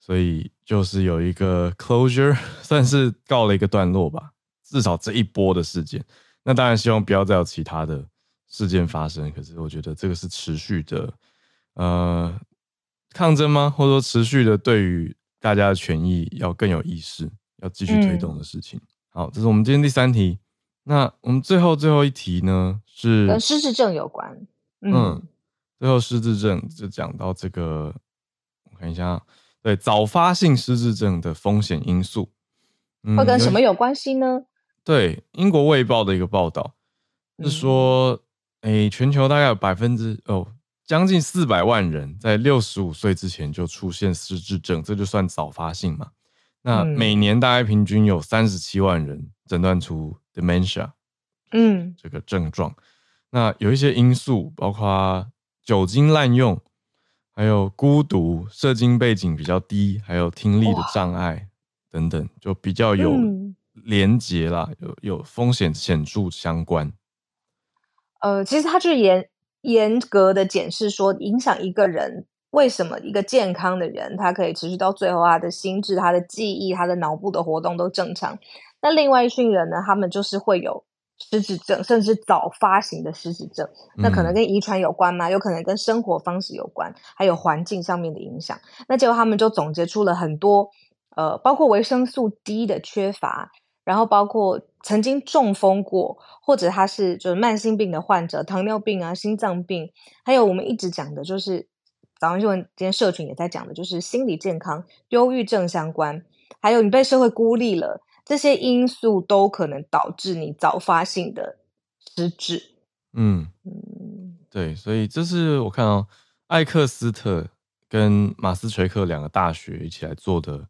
S1: 所以就是有一个 closure，算是告了一个段落吧。至少这一波的事件，那当然希望不要再有其他的事件发生。可是我觉得这个是持续的，呃，抗争吗？或者说持续的对于大家的权益要更有意识，要继续推动的事情。嗯、好，这是我们今天第三题。那我们最后最后一题呢，是
S2: 跟失智症有关。嗯。嗯
S1: 最后失智症就讲到这个，我看一下，对早发性失智症的风险因素，
S2: 嗯、会跟什么有关系呢？
S1: 对，英国卫报的一个报道是说，诶、嗯欸，全球大概有百分之哦，将近四百万人在六十五岁之前就出现失智症，这就算早发性嘛。那每年大概平均有三十七万人诊断出 dementia，嗯，这个症状。那有一些因素，包括。酒精滥用，还有孤独、社经背景比较低，还有听力的障碍等等，就比较有连结啦，有有风险显著相关。
S2: 呃，其实他就是严严格的检视说，影响一个人为什么一个健康的人，他可以持续到最后，他的心智、他的记忆、他的脑部的活动都正常。那另外一群人呢，他们就是会有失智症，甚至早发型的失智症。那可能跟遗传有关吗？有可能跟生活方式有关，还有环境上面的影响。那结果他们就总结出了很多，呃，包括维生素 D 的缺乏，然后包括曾经中风过，或者他是就是慢性病的患者，糖尿病啊、心脏病，还有我们一直讲的就是早上新闻今天社群也在讲的，就是心理健康、忧郁症相关，还有你被社会孤立了。这些因素都可能导致你早发性的失智。
S1: 嗯嗯，对，所以这是我看到艾克斯特跟马斯垂克两个大学一起来做的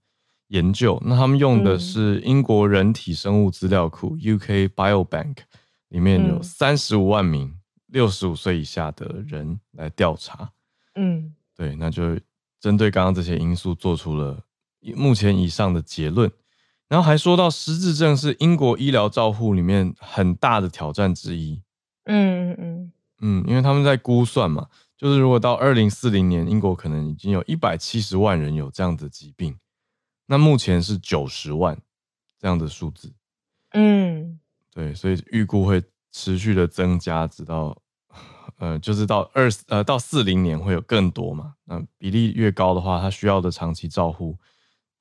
S1: 研究。那他们用的是英国人体生物资料库 UK Biobank，里面有三十五万名六十五岁以下的人来调查。嗯，对，那就针对刚刚这些因素做出了目前以上的结论。然后还说到失智症是英国医疗照护里面很大的挑战之一。嗯嗯嗯嗯，因为他们在估算嘛，就是如果到二零四零年，英国可能已经有一百七十万人有这样的疾病，那目前是九十万这样的数字。嗯，对，所以预估会持续的增加，直到呃，就是到二呃到四零年会有更多嘛。那比例越高的话，它需要的长期照护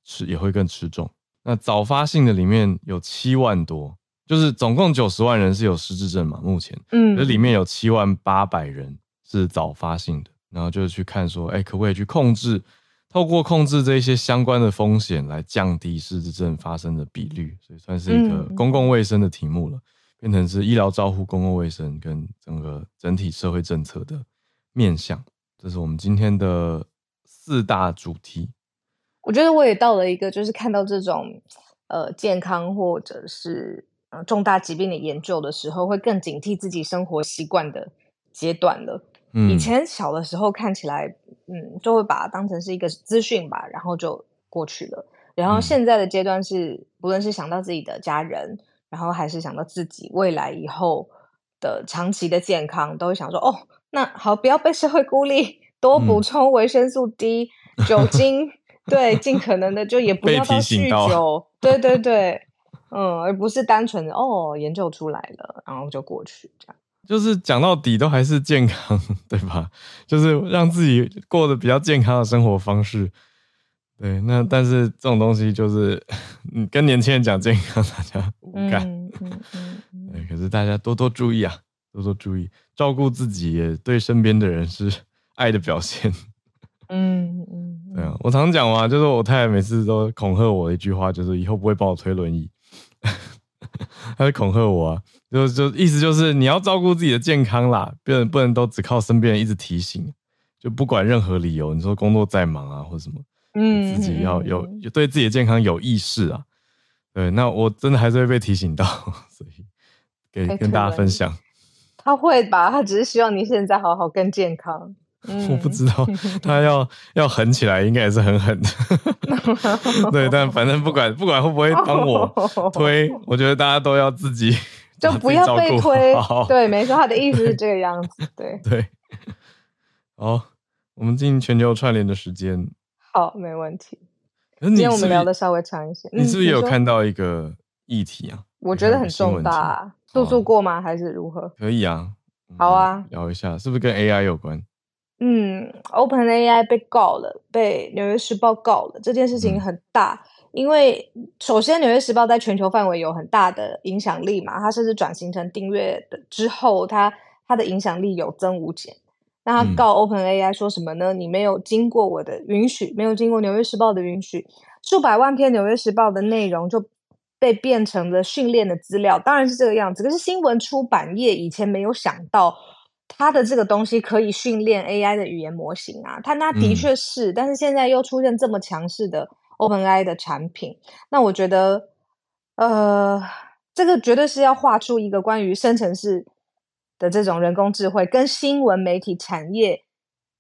S1: 是也会更吃重。那早发性的里面有七万多，就是总共九十万人是有失智症嘛？目前，嗯，这里面有七万八百人是早发性的，然后就是去看说，哎、欸，可不可以去控制，透过控制这一些相关的风险来降低失智症发生的比率，所以算是一个公共卫生的题目了，变成是医疗照护、公共卫生跟整个整体社会政策的面向。这是我们今天的四大主题。
S2: 我觉得我也到了一个，就是看到这种呃健康或者是呃重大疾病的研究的时候，会更警惕自己生活习惯的阶段了。嗯，以前小的时候看起来，嗯，就会把它当成是一个资讯吧，然后就过去了。然后现在的阶段是，不论是想到自己的家人，然后还是想到自己未来以后的长期的健康，都会想说，哦，那好，不要被社会孤立，多补充维生素 D，嗯、酒精。对，尽可能的就也不要到酗酒，对对对，嗯，而不是单纯的哦研究出来了，然后就过去这样。
S1: 就是讲到底都还是健康，对吧？就是让自己过得比较健康的生活方式。对，那但是这种东西就是，你跟年轻人讲健康，大家无感。嗯嗯嗯。对，可是大家多多注意啊，多多注意，照顾自己也对身边的人是爱的表现。嗯嗯，对啊，我常讲嘛，就是我太太每次都恐吓我的一句话，就是以后不会帮我推轮椅，她会恐吓我啊，就就意思就是你要照顾自己的健康啦，不能不能都只靠身边人一直提醒，就不管任何理由，你说工作再忙啊或什么，嗯，自己要有有对自己的健康有意识啊，对，那我真的还是会被提醒到，所以给跟大家分享，
S2: 他会吧，他只是希望你现在好好更健康。
S1: 我不知道 他要要狠起来，应该也是很狠的。对，但反正不管不管会不会帮我推，我觉得大家都要自己
S2: 就不要被推。对，没错，他的意思是这个样子。对
S1: 对。好，我们进全球串联的时间。
S2: 好，没问题。今天我们聊的稍微长一些。
S1: 你是不是有看到一个议题啊？
S2: 我觉得很重大，诉诉过吗？还是如何？
S1: 可以啊。
S2: 好啊，
S1: 聊一下，是不是跟 AI 有关？
S2: 嗯，OpenAI 被告了，被《纽约时报》告了，这件事情很大，嗯、因为首先《纽约时报》在全球范围有很大的影响力嘛，它甚至转型成订阅的之后，它它的影响力有增无减。那它告 OpenAI 说什么呢？嗯、你没有经过我的允许，没有经过《纽约时报》的允许，数百万篇《纽约时报》的内容就被变成了训练的资料，当然是这个样子。可是新闻出版业以前没有想到。它的这个东西可以训练 AI 的语言模型啊，它那的确是，嗯、但是现在又出现这么强势的 OpenAI 的产品，那我觉得，呃，这个绝对是要画出一个关于生成式的这种人工智慧跟新闻媒体产业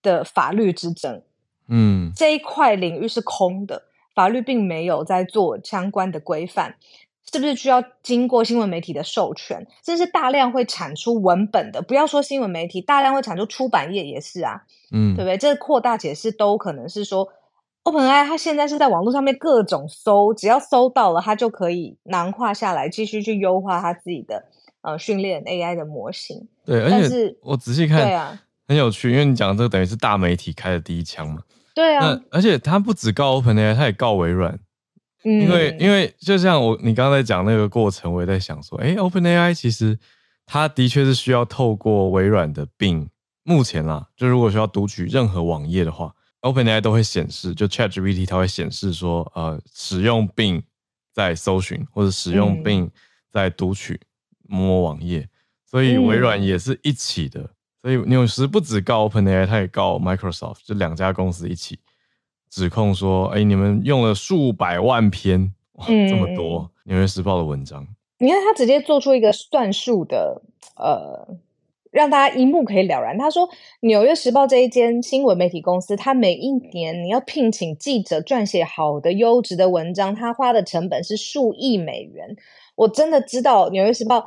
S2: 的法律之争。嗯，这一块领域是空的，法律并没有在做相关的规范。是不是需要经过新闻媒体的授权？这是大量会产出文本的，不要说新闻媒体，大量会产出出版业也是啊，嗯，对不对？这扩大解释都可能是说，OpenAI 它现在是在网络上面各种搜，只要搜到了，它就可以囊括下来，继续去优化它自己的呃训练 AI 的模型。
S1: 对，
S2: 但是
S1: 而且我仔细看，
S2: 对啊，
S1: 很有趣，因为你讲的这个等于是大媒体开的第一枪嘛。
S2: 对啊，
S1: 而且它不只告 OpenAI，它也告微软。因为，因为就像我你刚才讲那个过程，我也在想说，哎，OpenAI 其实它的确是需要透过微软的 Bing，目前啦，就如果需要读取任何网页的话，OpenAI 都会显示，就 ChatGPT 它会显示说，呃，使用 Bing 在搜寻，或者使用 Bing 在读取某某网页，所以微软也是一起的，所以纽时不止告 OpenAI，它也告 Microsoft，就两家公司一起。指控说：“哎、欸，你们用了数百万篇，哇，这么多《纽约时报》的文章。
S2: 你看，他直接做出一个算术的，呃，让大家一目可以了然。他说，《纽约时报》这一间新闻媒体公司，他每一年你要聘请记者撰写好的优质的文章，他花的成本是数亿美元。我真的知道，《纽约时报》。”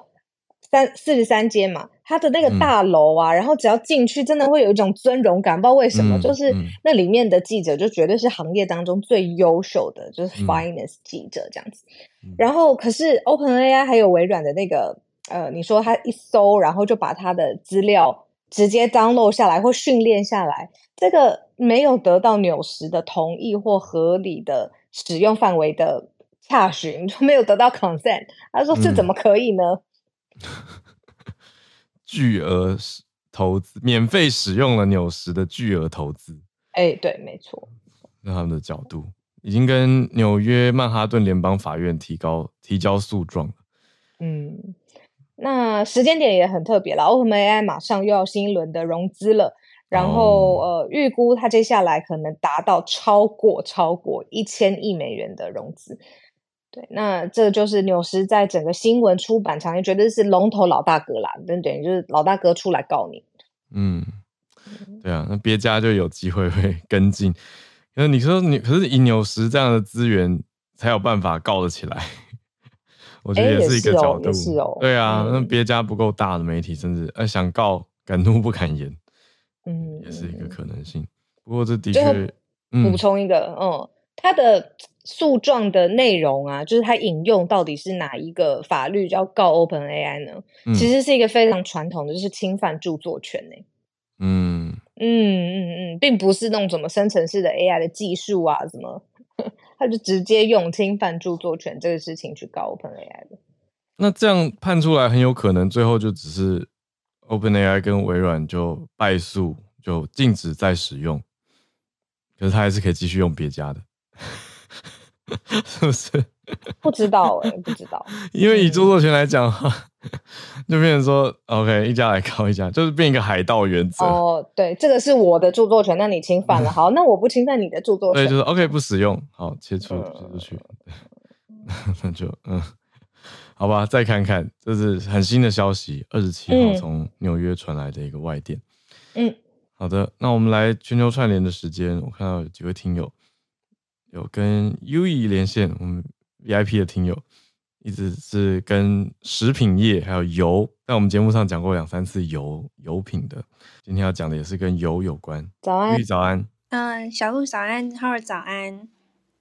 S2: 三四十三间嘛，它的那个大楼啊，嗯、然后只要进去，真的会有一种尊荣感。不知道为什么，嗯、就是那里面的记者就绝对是行业当中最优秀的，就是 finance 记者这样子。嗯、然后，可是 OpenAI 还有微软的那个呃，你说他一搜，然后就把他的资料直接 download 下来或训练下来，这个没有得到纽时的同意或合理的使用范围的洽询，就没有得到 consent。他说这怎么可以呢？嗯
S1: 巨额投资，免费使用了纽时的巨额投资。
S2: 哎、欸，对，没错。
S1: 那他们的角度已经跟纽约曼哈顿联邦法院提高提交诉状。
S2: 嗯，那时间点也很特别了，OpenAI 马上又要新一轮的融资了，然后、哦、呃，预估它接下来可能达到超过超过一千亿美元的融资。对，那这就是纽时在整个新闻出版产业绝对是龙头老大哥啦，等等于就是老大哥出来告你。
S1: 嗯，对啊，那别家就有机会会跟进。那你说你可是以纽时这样的资源才有办法告得起来，我觉得也是一个角度。
S2: 是哦，是哦
S1: 对啊，嗯、那别家不够大的媒体，甚至呃想告敢怒不敢言，
S2: 嗯，
S1: 也是一个可能性。不过这的确，
S2: 补充一个，嗯，嗯，他的。诉状的内容啊，就是他引用到底是哪一个法律要告 OpenAI 呢？嗯、其实是一个非常传统的，就是侵犯著作权呢、欸。嗯嗯嗯嗯，并不是那种什么生成式的 AI 的技术啊，什么，他就直接用侵犯著作权这个事情去告 OpenAI 的。
S1: 那这样判出来，很有可能最后就只是 OpenAI 跟微软就败诉，就禁止再使用。可是他还是可以继续用别家的。是不是？
S2: 不知道哎、欸，不知道。
S1: 因为以著作权来讲就变成说，OK，一家来告一家，就是变一个海盗原则。
S2: 哦，对，这个是我的著作权，那你侵犯了，好，那我不侵犯你的著作权。
S1: 对，就是 OK，不使用，好，切出切出去。那就嗯，好吧，再看看，这是很新的消息，二十七号从纽约传来的一个外电。嗯，好的，那我们来全球串联的时间，我看到有几位听友。有跟 UE 连线，我们 VIP 的听友一直是跟食品业还有油，在我们节目上讲过两三次油油品的，今天要讲的也是跟油有关。
S2: 早安
S1: 早安。
S3: 嗯，小鹿早安，Howard 早安。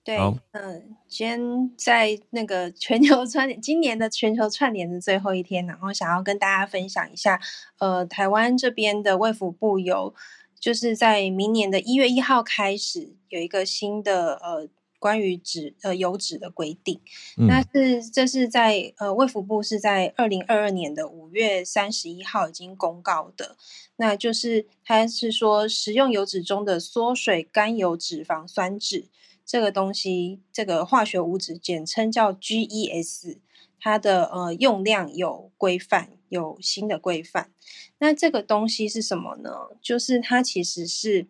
S3: 对，
S1: 好
S3: 嗯，今天在那个全球串联，今年的全球串联的最后一天，然后想要跟大家分享一下，呃，台湾这边的卫福部有。就是在明年的一月一号开始有一个新的呃关于脂呃油脂的规定，嗯、那是这是在呃卫福部是在二零二二年的五月三十一号已经公告的，那就是它是说食用油脂中的缩水甘油脂肪酸酯这个东西，这个化学物质简称叫 GES。它的呃用量有规范，有新的规范。那这个东西是什么呢？就是它其实是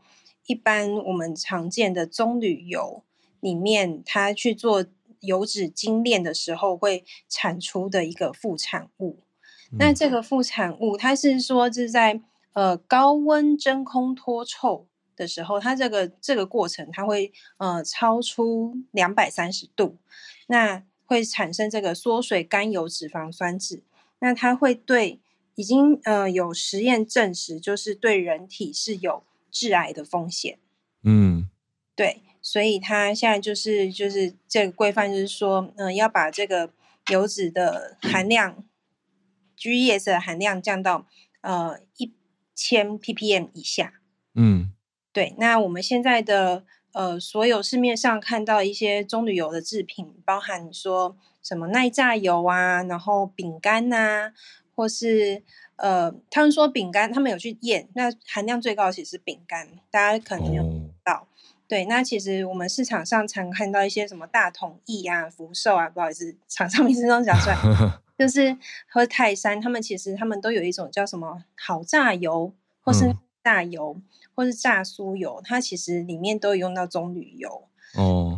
S3: 一般我们常见的棕榈油里面，它去做油脂精炼的时候会产出的一个副产物。嗯、那这个副产物，它是说是在呃高温真空脱臭的时候，它这个这个过程它会呃超出两百三十度。那会产生这个缩水甘油脂肪酸酯，那它会对已经呃有实验证实，就是对人体是有致癌的风险。
S1: 嗯，
S3: 对，所以它现在就是就是这个规范，就是说，嗯、呃，要把这个油脂的含量，GES 的含量降到呃一千 ppm 以下。
S1: 嗯，
S3: 对，那我们现在的。呃，所有市面上看到一些棕榈油的制品，包含你说什么耐炸油啊，然后饼干呐，或是呃，他们说饼干，他们有去验，那含量最高的其实是饼干，大家可能没有知道。Oh. 对，那其实我们市场上常看到一些什么大统一啊、福寿啊，不好意思，厂商名字都讲出来，就是和泰山，他们其实他们都有一种叫什么好炸油，或是炸油。嗯或是炸酥油，它其实里面都有用到棕榈油
S1: 哦，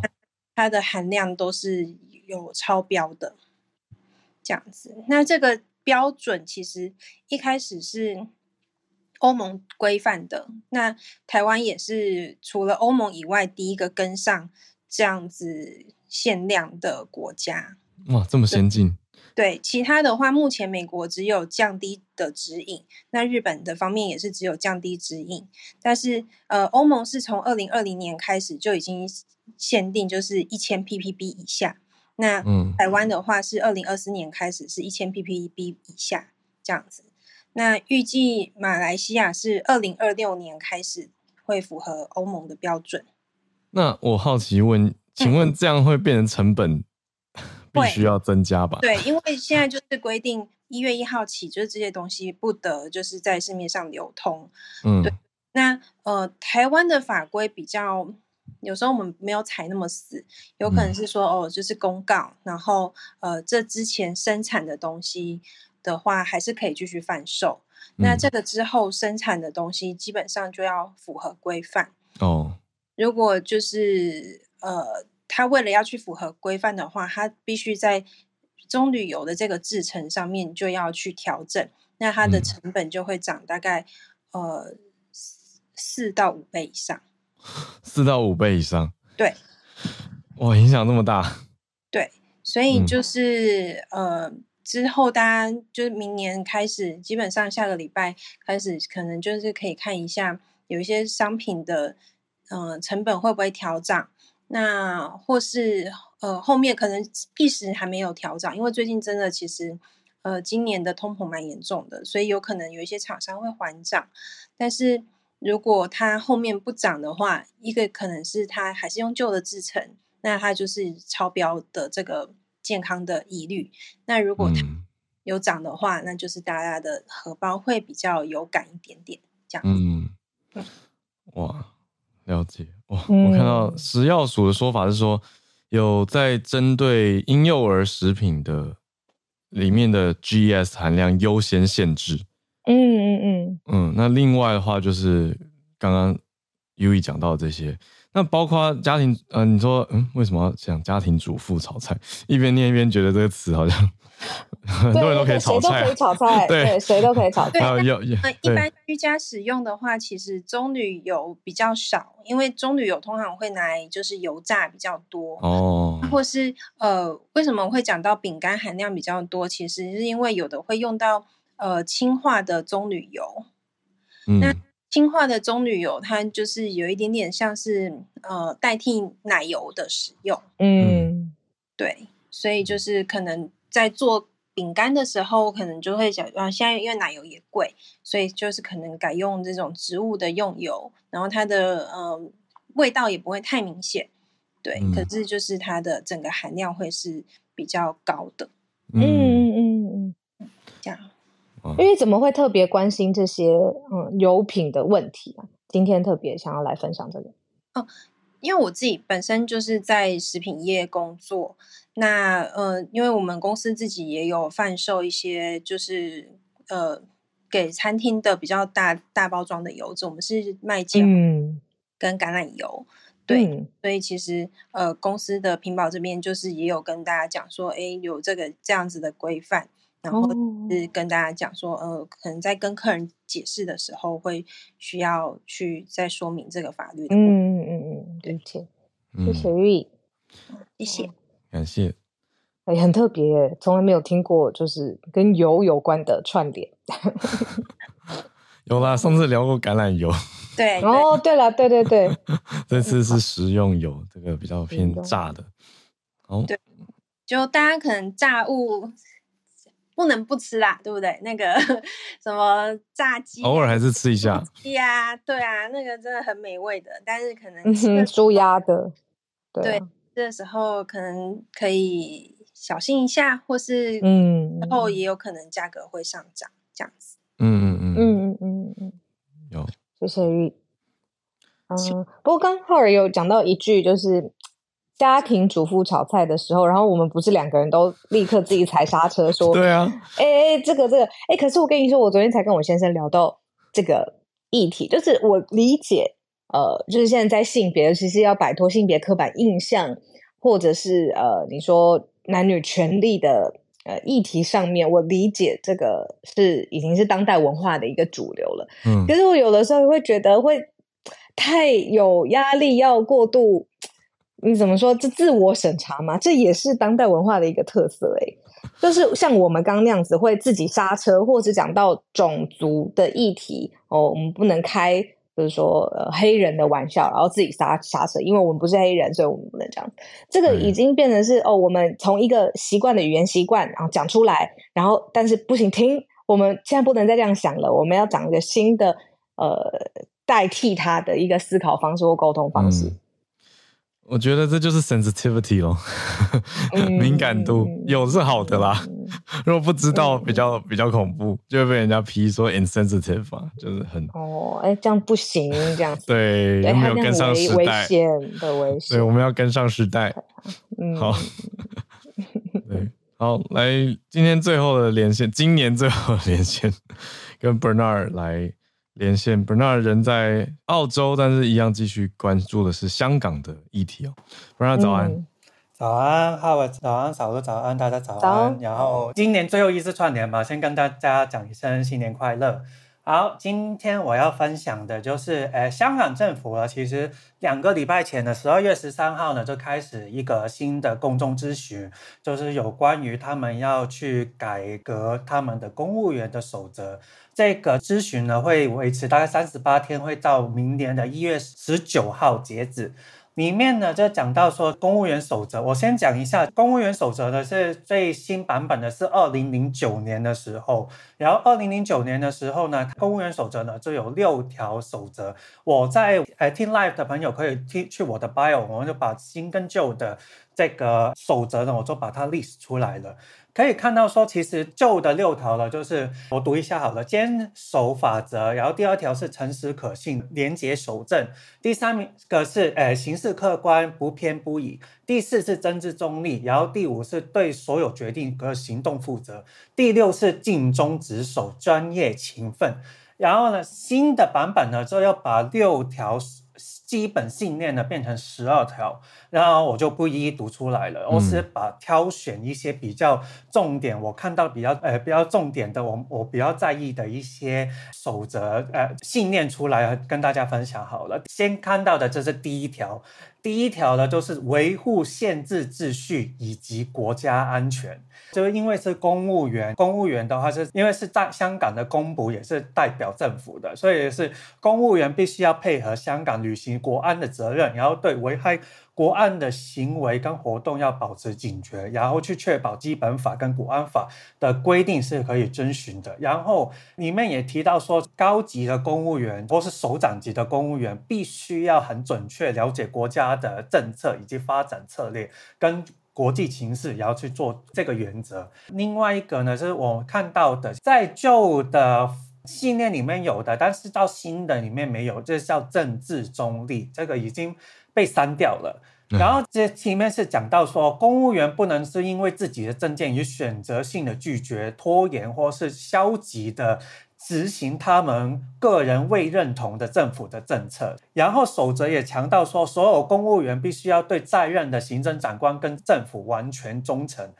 S3: 它的含量都是有超标的，这样子。那这个标准其实一开始是欧盟规范的，那台湾也是除了欧盟以外第一个跟上这样子限量的国家。
S1: 哇，这么先进！
S3: 对，其他的话，目前美国只有降低的指引，那日本的方面也是只有降低指引，但是呃，欧盟是从二零二零年开始就已经限定，就是一千 ppb 以下。那台湾的话是二零二四年开始是一千 ppb 以下这样子。那预计马来西亚是二零二六年开始会符合欧盟的标准。
S1: 那我好奇问，请问这样会变成成本？必须要增加吧？
S3: 对，因为现在就是规定一月一号起，就是这些东西不得就是在市面上流通。
S1: 嗯，
S3: 对。那呃，台湾的法规比较，有时候我们没有踩那么死，有可能是说、嗯、哦，就是公告，然后呃，这之前生产的东西的话，还是可以继续贩售。嗯、那这个之后生产的东西，基本上就要符合规范。
S1: 哦，
S3: 如果就是呃。他为了要去符合规范的话，他必须在棕榈油的这个制程上面就要去调整，那它的成本就会涨大概、嗯、呃四到五倍以上。
S1: 四到五倍以上，
S3: 对，
S1: 哇，影响那么大。
S3: 对，所以就是、嗯、呃之后大家就是明年开始，基本上下个礼拜开始，可能就是可以看一下有一些商品的嗯、呃、成本会不会调涨。那或是呃后面可能一时还没有调涨，因为最近真的其实呃今年的通膨蛮严重的，所以有可能有一些厂商会缓涨。但是如果它后面不涨的话，一个可能是它还是用旧的制程，那它就是超标的这个健康的疑虑。那如果它有涨的话，那就是大家的荷包会比较有感一点点这样。
S1: 嗯，哇。了解哇，我看到食药署的说法是说，有在针对婴幼儿食品的里面的 GES 含量优先限制。
S2: 嗯嗯嗯
S1: 嗯，那另外的话就是刚刚 Uee 讲到的这些。那包括家庭，呃，你说，嗯，为什么要讲家庭主妇炒菜？一边念一边觉得这个词好像 很多人都可以炒菜，
S2: 谁都可以炒菜，对，谁都可以炒菜。
S3: 有。一般居家使用的话，其实棕榈油比较少，因为棕榈油通常会拿来就是油炸比较多
S1: 哦，
S3: 或是呃，为什么会讲到饼干含量比较多？其实是因为有的会用到呃氢化的棕榈油，
S1: 嗯。
S3: 那氢化的棕榈油，它就是有一点点像是呃代替奶油的使用，
S2: 嗯，
S3: 对，所以就是可能在做饼干的时候，可能就会想啊，现在因为奶油也贵，所以就是可能改用这种植物的用油，然后它的呃味道也不会太明显，对，嗯，可是就是它的整个含量会是比较高的，
S2: 嗯嗯嗯。嗯，
S3: 这样。
S2: 因为怎么会特别关心这些嗯油品的问题啊？今天特别想要来分享这个
S3: 哦，因为我自己本身就是在食品业工作，那呃，因为我们公司自己也有贩售一些就是呃给餐厅的比较大大包装的油脂，我们是卖酱跟橄榄油，
S2: 嗯、
S3: 对、
S2: 嗯，
S3: 所以其实呃公司的品保这边就是也有跟大家讲说，哎，有这个这样子的规范。然后是跟大家讲说，呃，可能在跟客人解释的时候，会需要去再说明这个法律的。
S2: 嗯嗯嗯嗯，对不起，谢谢 Uee，谢谢，
S1: 感谢。
S2: 哎，很特别耶，从来没有听过，就是跟油有关的串联。
S1: 有啦，上次聊过橄榄油。
S3: 对，
S2: 哦，对了，对对对，
S1: 这次是食用油，这个比较偏炸的。哦，
S3: 对，就大家可能炸物不能不吃啦，对不对？那个什么炸鸡，
S1: 偶尔还是吃一下。
S3: 鸡啊，对啊，那个真的很美味的，但是可能
S2: 猪鸭的，对，
S3: 对，这时候可能可以小心一下，或是嗯，然后也有可能价格会上涨，这样子。
S1: 嗯嗯嗯
S2: 嗯嗯嗯嗯，
S1: 有。
S2: 谢谢玉。嗯，不过刚浩尔有讲到一句，就是家庭主妇炒菜的时候，然后我们不是两个人都立刻自己踩刹车说，
S1: 对啊，
S2: 哎哎，这个这个，哎，可是我跟你说，我昨天才跟我先生聊到这个议题，就是我理解，呃，就是现在在性别，其实要摆脱性别刻板印象，或者是呃，你说男女权利的。呃，议题上面，我理解这个是已经是当代文化的一个主流了。嗯，可是我有的时候会觉得会太有压力，要过度，你怎么说？这自我审查嘛，这也是当代文化的一个特色。哎，就是像我们刚刚那样子，会自己刹车，或是讲到种族的议题哦，我们不能开。就是说，呃，黑人的玩笑，然后自己刹刹车，因为我们不是黑人，所以我们不能这样。这个已经变成是哦，我们从一个习惯的语言习惯，然后讲出来，然后但是不行，停，我们现在不能再这样想了，我们要讲一个新的呃代替他的一个思考方式或沟通方式。嗯
S1: 我觉得这就是 sensitivity 咯，敏感度有是好的啦。如果不知道，比较比较恐怖，就会被人家批说 insensitive 啊，就是很
S2: 哦，哎，这样不行，这样子
S1: 对，有没有跟上时代？
S2: 危险的危险，
S1: 对，我们要跟上时代。嗯，好，对，好，来，今天最后的连线，今年最后的连线，跟 Bernard 来。连线，Bernard 人在澳洲，但是一样继续关注的是香港的议题哦。Bernard 早安，
S4: 嗯、早安，Howard，早安，嫂子早安，大家早安。早。然后今年最后一次串联嘛，先跟大家讲一声新年快乐。好，今天我要分享的就是，呃，香港政府呢，其实两个礼拜前的十二月十三号呢，就开始一个新的公众咨询，就是有关于他们要去改革他们的公务员的守则。这个咨询呢，会维持大概三十八天，会到明年的一月十九号截止。里面呢就讲到说公务员守则，我先讲一下公务员守则呢是最新版本的，是二零零九年的时候，然后二零零九年的时候呢，公务员守则呢就有六条守则。我在呃听 live 的朋友可以听去我的 bio，我们就把新跟旧的这个守则呢，我就把它 list 出来了。可以看到说，其实旧的六条了，就是我读一下好了，坚守法则，然后第二条是诚实可信、廉洁守正，第三名个是呃行事客观、不偏不倚，第四是政治中立，然后第五是对所有决定和行动负责，第六是尽忠职守、专业勤奋，然后呢，新的版本呢就要把六条。基本信念呢变成十二条，然后我就不一一读出来了，我是把挑选一些比较重点，我看到比较呃比较重点的，我我比较在意的一些守则呃信念出来跟大家分享好了。先看到的这是第一条。第一条呢，就是维护宪制秩序以及国家安全。就是因为是公务员，公务员的话是因为是在香港的公仆，也是代表政府的，所以是公务员必须要配合香港履行国安的责任，然后对危害国安的行为跟活动要保持警觉，然后去确保基本法跟国安法的规定是可以遵循的。然后里面也提到说，高级的公务员或是首长级的公务员，必须要很准确了解国家的政策以及发展策略跟国际情势，然后去做这个原则。另外一个呢，是我看到的，在旧的信念里面有的，但是到新的里面没有，这叫政治中立，这个已经。被删掉了，然后这前面是讲到说，公务员不能是因为自己的证件与选择性的拒绝、拖延或是消极的执行他们个人未认同的政府的政策。然后守则也强调说，所有公务员必须要对在任的行政长官跟政府完全忠诚。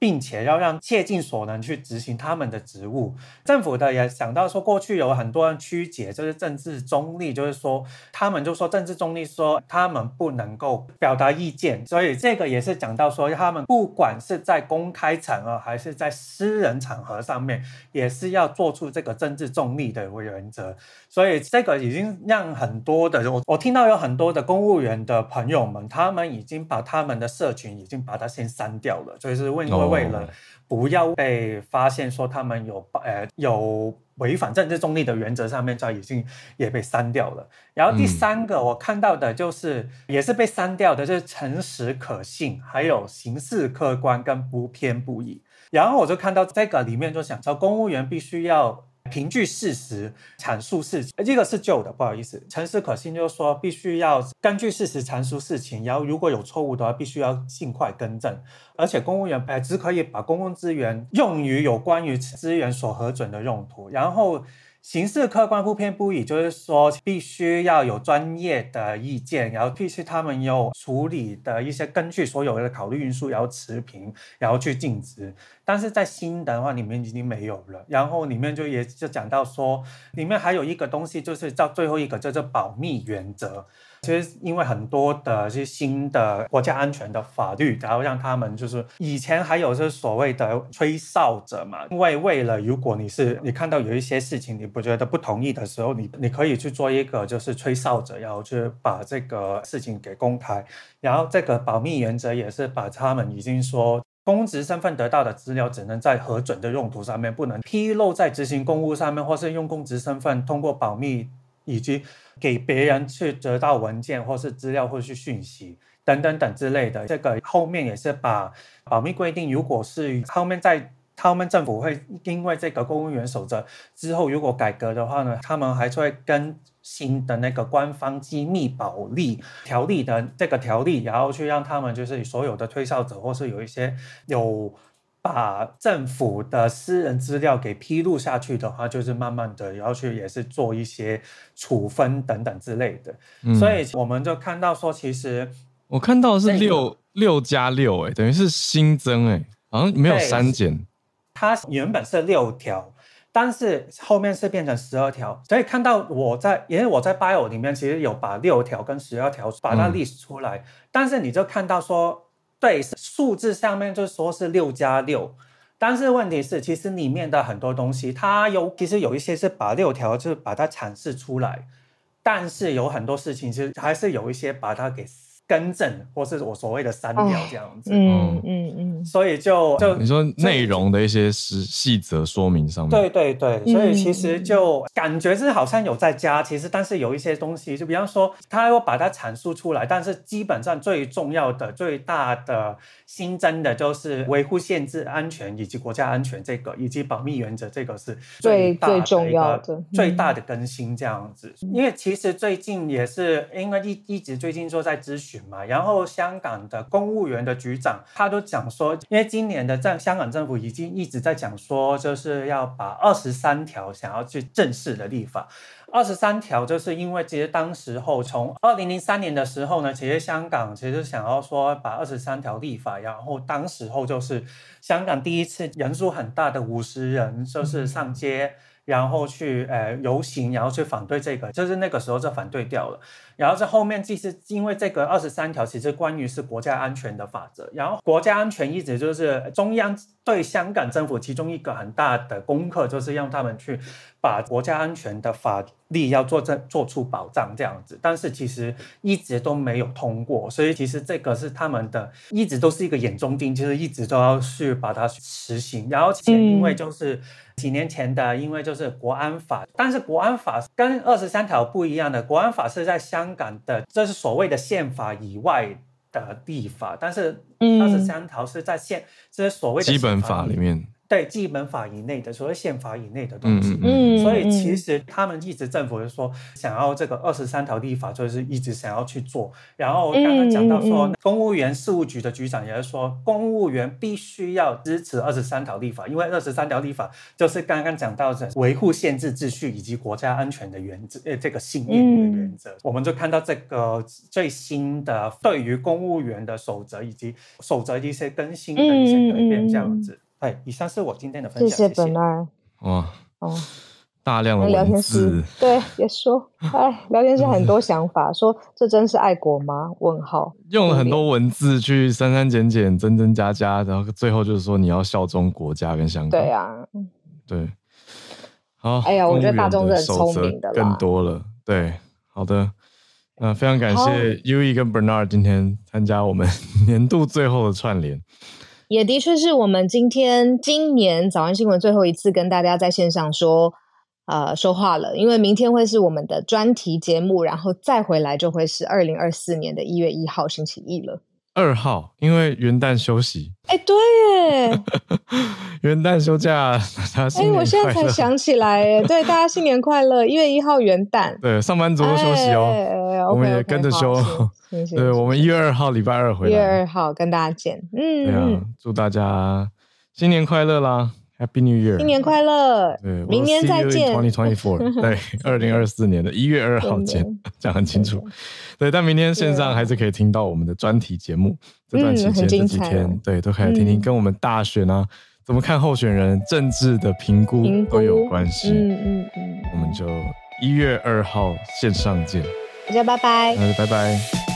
S4: 并且要让切尽所能去执行他们的职务。政府的也想到说，过去有很多人曲解，就是政治中立，就是说他们就说政治中立，说他们不能够表达意见，所以这个也是讲到说，他们不管是在公开场合还是在私人场合上面，也是要做出这个政治中立的一个原则。所以这个已经让很多的我我听到有很多的公务员的朋友们，他们已经把他们的社群已经把它先删掉了，就是为为为了不要被发现说他们有呃有违反政治中立的原则上面，就已经也被删掉了。然后第三个我看到的就是也是被删掉的，就是诚实可信，还有行事客观跟不偏不倚。然后我就看到这个里面就想说，公务员必须要。凭据事实阐述事情，这个是旧的，不好意思。诚实可信就是说，必须要根据事实阐述事情，然后如果有错误的话，必须要尽快更正。而且公务员哎，只可以把公共资源用于有关于资源所核准的用途，然后。形式客观不偏不倚，就是说必须要有专业的意见，然后必须他们有处理的一些根据所有的考虑因素，然后持平，然后去尽职。但是在新的话里面已经没有了，然后里面就也就讲到说，里面还有一个东西，就是到最后一个叫做保密原则。其实，因为很多的这些新的国家安全的法律，然后让他们就是以前还有是所谓的吹哨者嘛，因为为了如果你是你看到有一些事情你不觉得不同意的时候，你你可以去做一个就是吹哨者，然后去把这个事情给公开。然后这个保密原则也是把他们已经说公职身份得到的资料只能在核准的用途上面，不能披露在执行公务上面，或是用公职身份通过保密以及。给别人去得到文件或是资料或是讯息等等等之类的，这个后面也是把保密规定，如果是后面在他们政府会因为这个公务员守则之后如果改革的话呢，他们还会跟新的那个官方机密保密条例的这个条例，然后去让他们就是所有的推销者或是有一些有。把政府的私人资料给披露下去的话，就是慢慢的要去也是做一些处分等等之类的。嗯、所以我们就看到说，其实
S1: 我看到的是六六加六，哎，等于是新增，哎，好像没有删减。
S4: 它原本是六条，但是后面是变成十二条。所以看到我在，因为我在 bio 里面其实有把六条跟十二条把它 list 出来，嗯、但是你就看到说。对，数字上面就说是六加六，但是问题是，其实里面的很多东西，它有其实有一些是把六条就是把它阐释出来，但是有很多事情其实还是有一些把它给。更正，或是我所谓的删掉这样子，嗯嗯嗯，所以就就
S1: 你说内容的一些细细则说明上面，
S4: 对对对，所以其实就感觉是好像有在加，其实但是有一些东西，就比方说他要把它阐述出来，但是基本上最重要的、最大的新增的就是维护限制安全以及国家安全这个，以及保密原则这个是最大的一个最重要的最大的更新这样子。因为其实最近也是因为一一直最近说在咨询。嘛，然后香港的公务员的局长他都讲说，因为今年的政香港政府已经一直在讲说，就是要把二十三条想要去正式的立法。二十三条就是因为其实当时候从二零零三年的时候呢，其实香港其实想要说把二十三条立法，然后当时候就是香港第一次人数很大的五十人就是上街。然后去呃游行，然后去反对这个，就是那个时候就反对掉了。然后在后面，其实因为这个二十三条其实关于是国家安全的法则，然后国家安全一直就是中央对香港政府其中一个很大的功课，就是让他们去把国家安全的法律要做这做出保障这样子。但是其实一直都没有通过，所以其实这个是他们的一直都是一个眼中钉，就是一直都要去把它实行。然后且因为就是。嗯几年前的，因为就是国安法，但是国安法跟二十三条不一样的，国安法是在香港的，这是所谓的宪法以外的立法，但是它是三条是在宪，这是所谓的
S1: 基本法里面。
S4: 对基本法以内的，所谓宪法以内的东西。
S2: 嗯，
S4: 所以其实他们一直政府就说想要这个二十三条立法，就是一直想要去做。然后刚刚讲到说，嗯、公务员事务局的局长也是说，公务员必须要支持二十三条立法，因为二十三条立法就是刚刚讲到的维护宪制秩序以及国家安全的原则，呃，这个信念的原则。嗯、我们就看到这个最新的对于公务员的守则以及守则的一些更新的一些改变，这样子。哎，以上是我今天的分享。谢谢
S2: Bernard。
S1: 哇，哦，大量的聊天室，
S2: 对，也说，哎，聊天室很多想法，说这真是爱国吗？问号。
S1: 用了很多文字去删删减减、增增加加，然后最后就是说你要效忠国家跟香港。
S2: 对啊，
S1: 对。好，
S2: 哎呀，我觉得大众是很聪明的，
S1: 更多了。对，好的，那非常感谢 Uee 跟 Bernard 今天参加我们 年度最后的串联。
S2: 也的确是我们今天今年早安新闻最后一次跟大家在线上说，呃，说话了，因为明天会是我们的专题节目，然后再回来就会是二零二四年的一月一号星期一了。
S1: 二号，因为元旦休息。
S2: 哎，对耶，
S1: 元旦休假，哎，
S2: 我现在才想起来，哎，对，大家新年快乐！一月一号元旦，
S1: 对，上班族都休息哦，我们也跟着休。对，我们一月二号礼拜二回来，
S2: 一月二号跟大家见。嗯，
S1: 对啊，祝大家新年快乐啦！Happy New Year！
S2: 新年快乐！
S1: 对，
S2: 明年再见。
S1: Twenty Twenty Four，对，二零二四年的一月二号见，讲很清楚。对，但明天线上还是可以听到我们的专题节目。这段期间这几天，对，都可以听听跟我们大选啊，怎么看候选人、政治的评估都有关系。嗯嗯嗯，我们就一月二号线上见。
S2: 大家拜拜。
S1: 那就拜拜。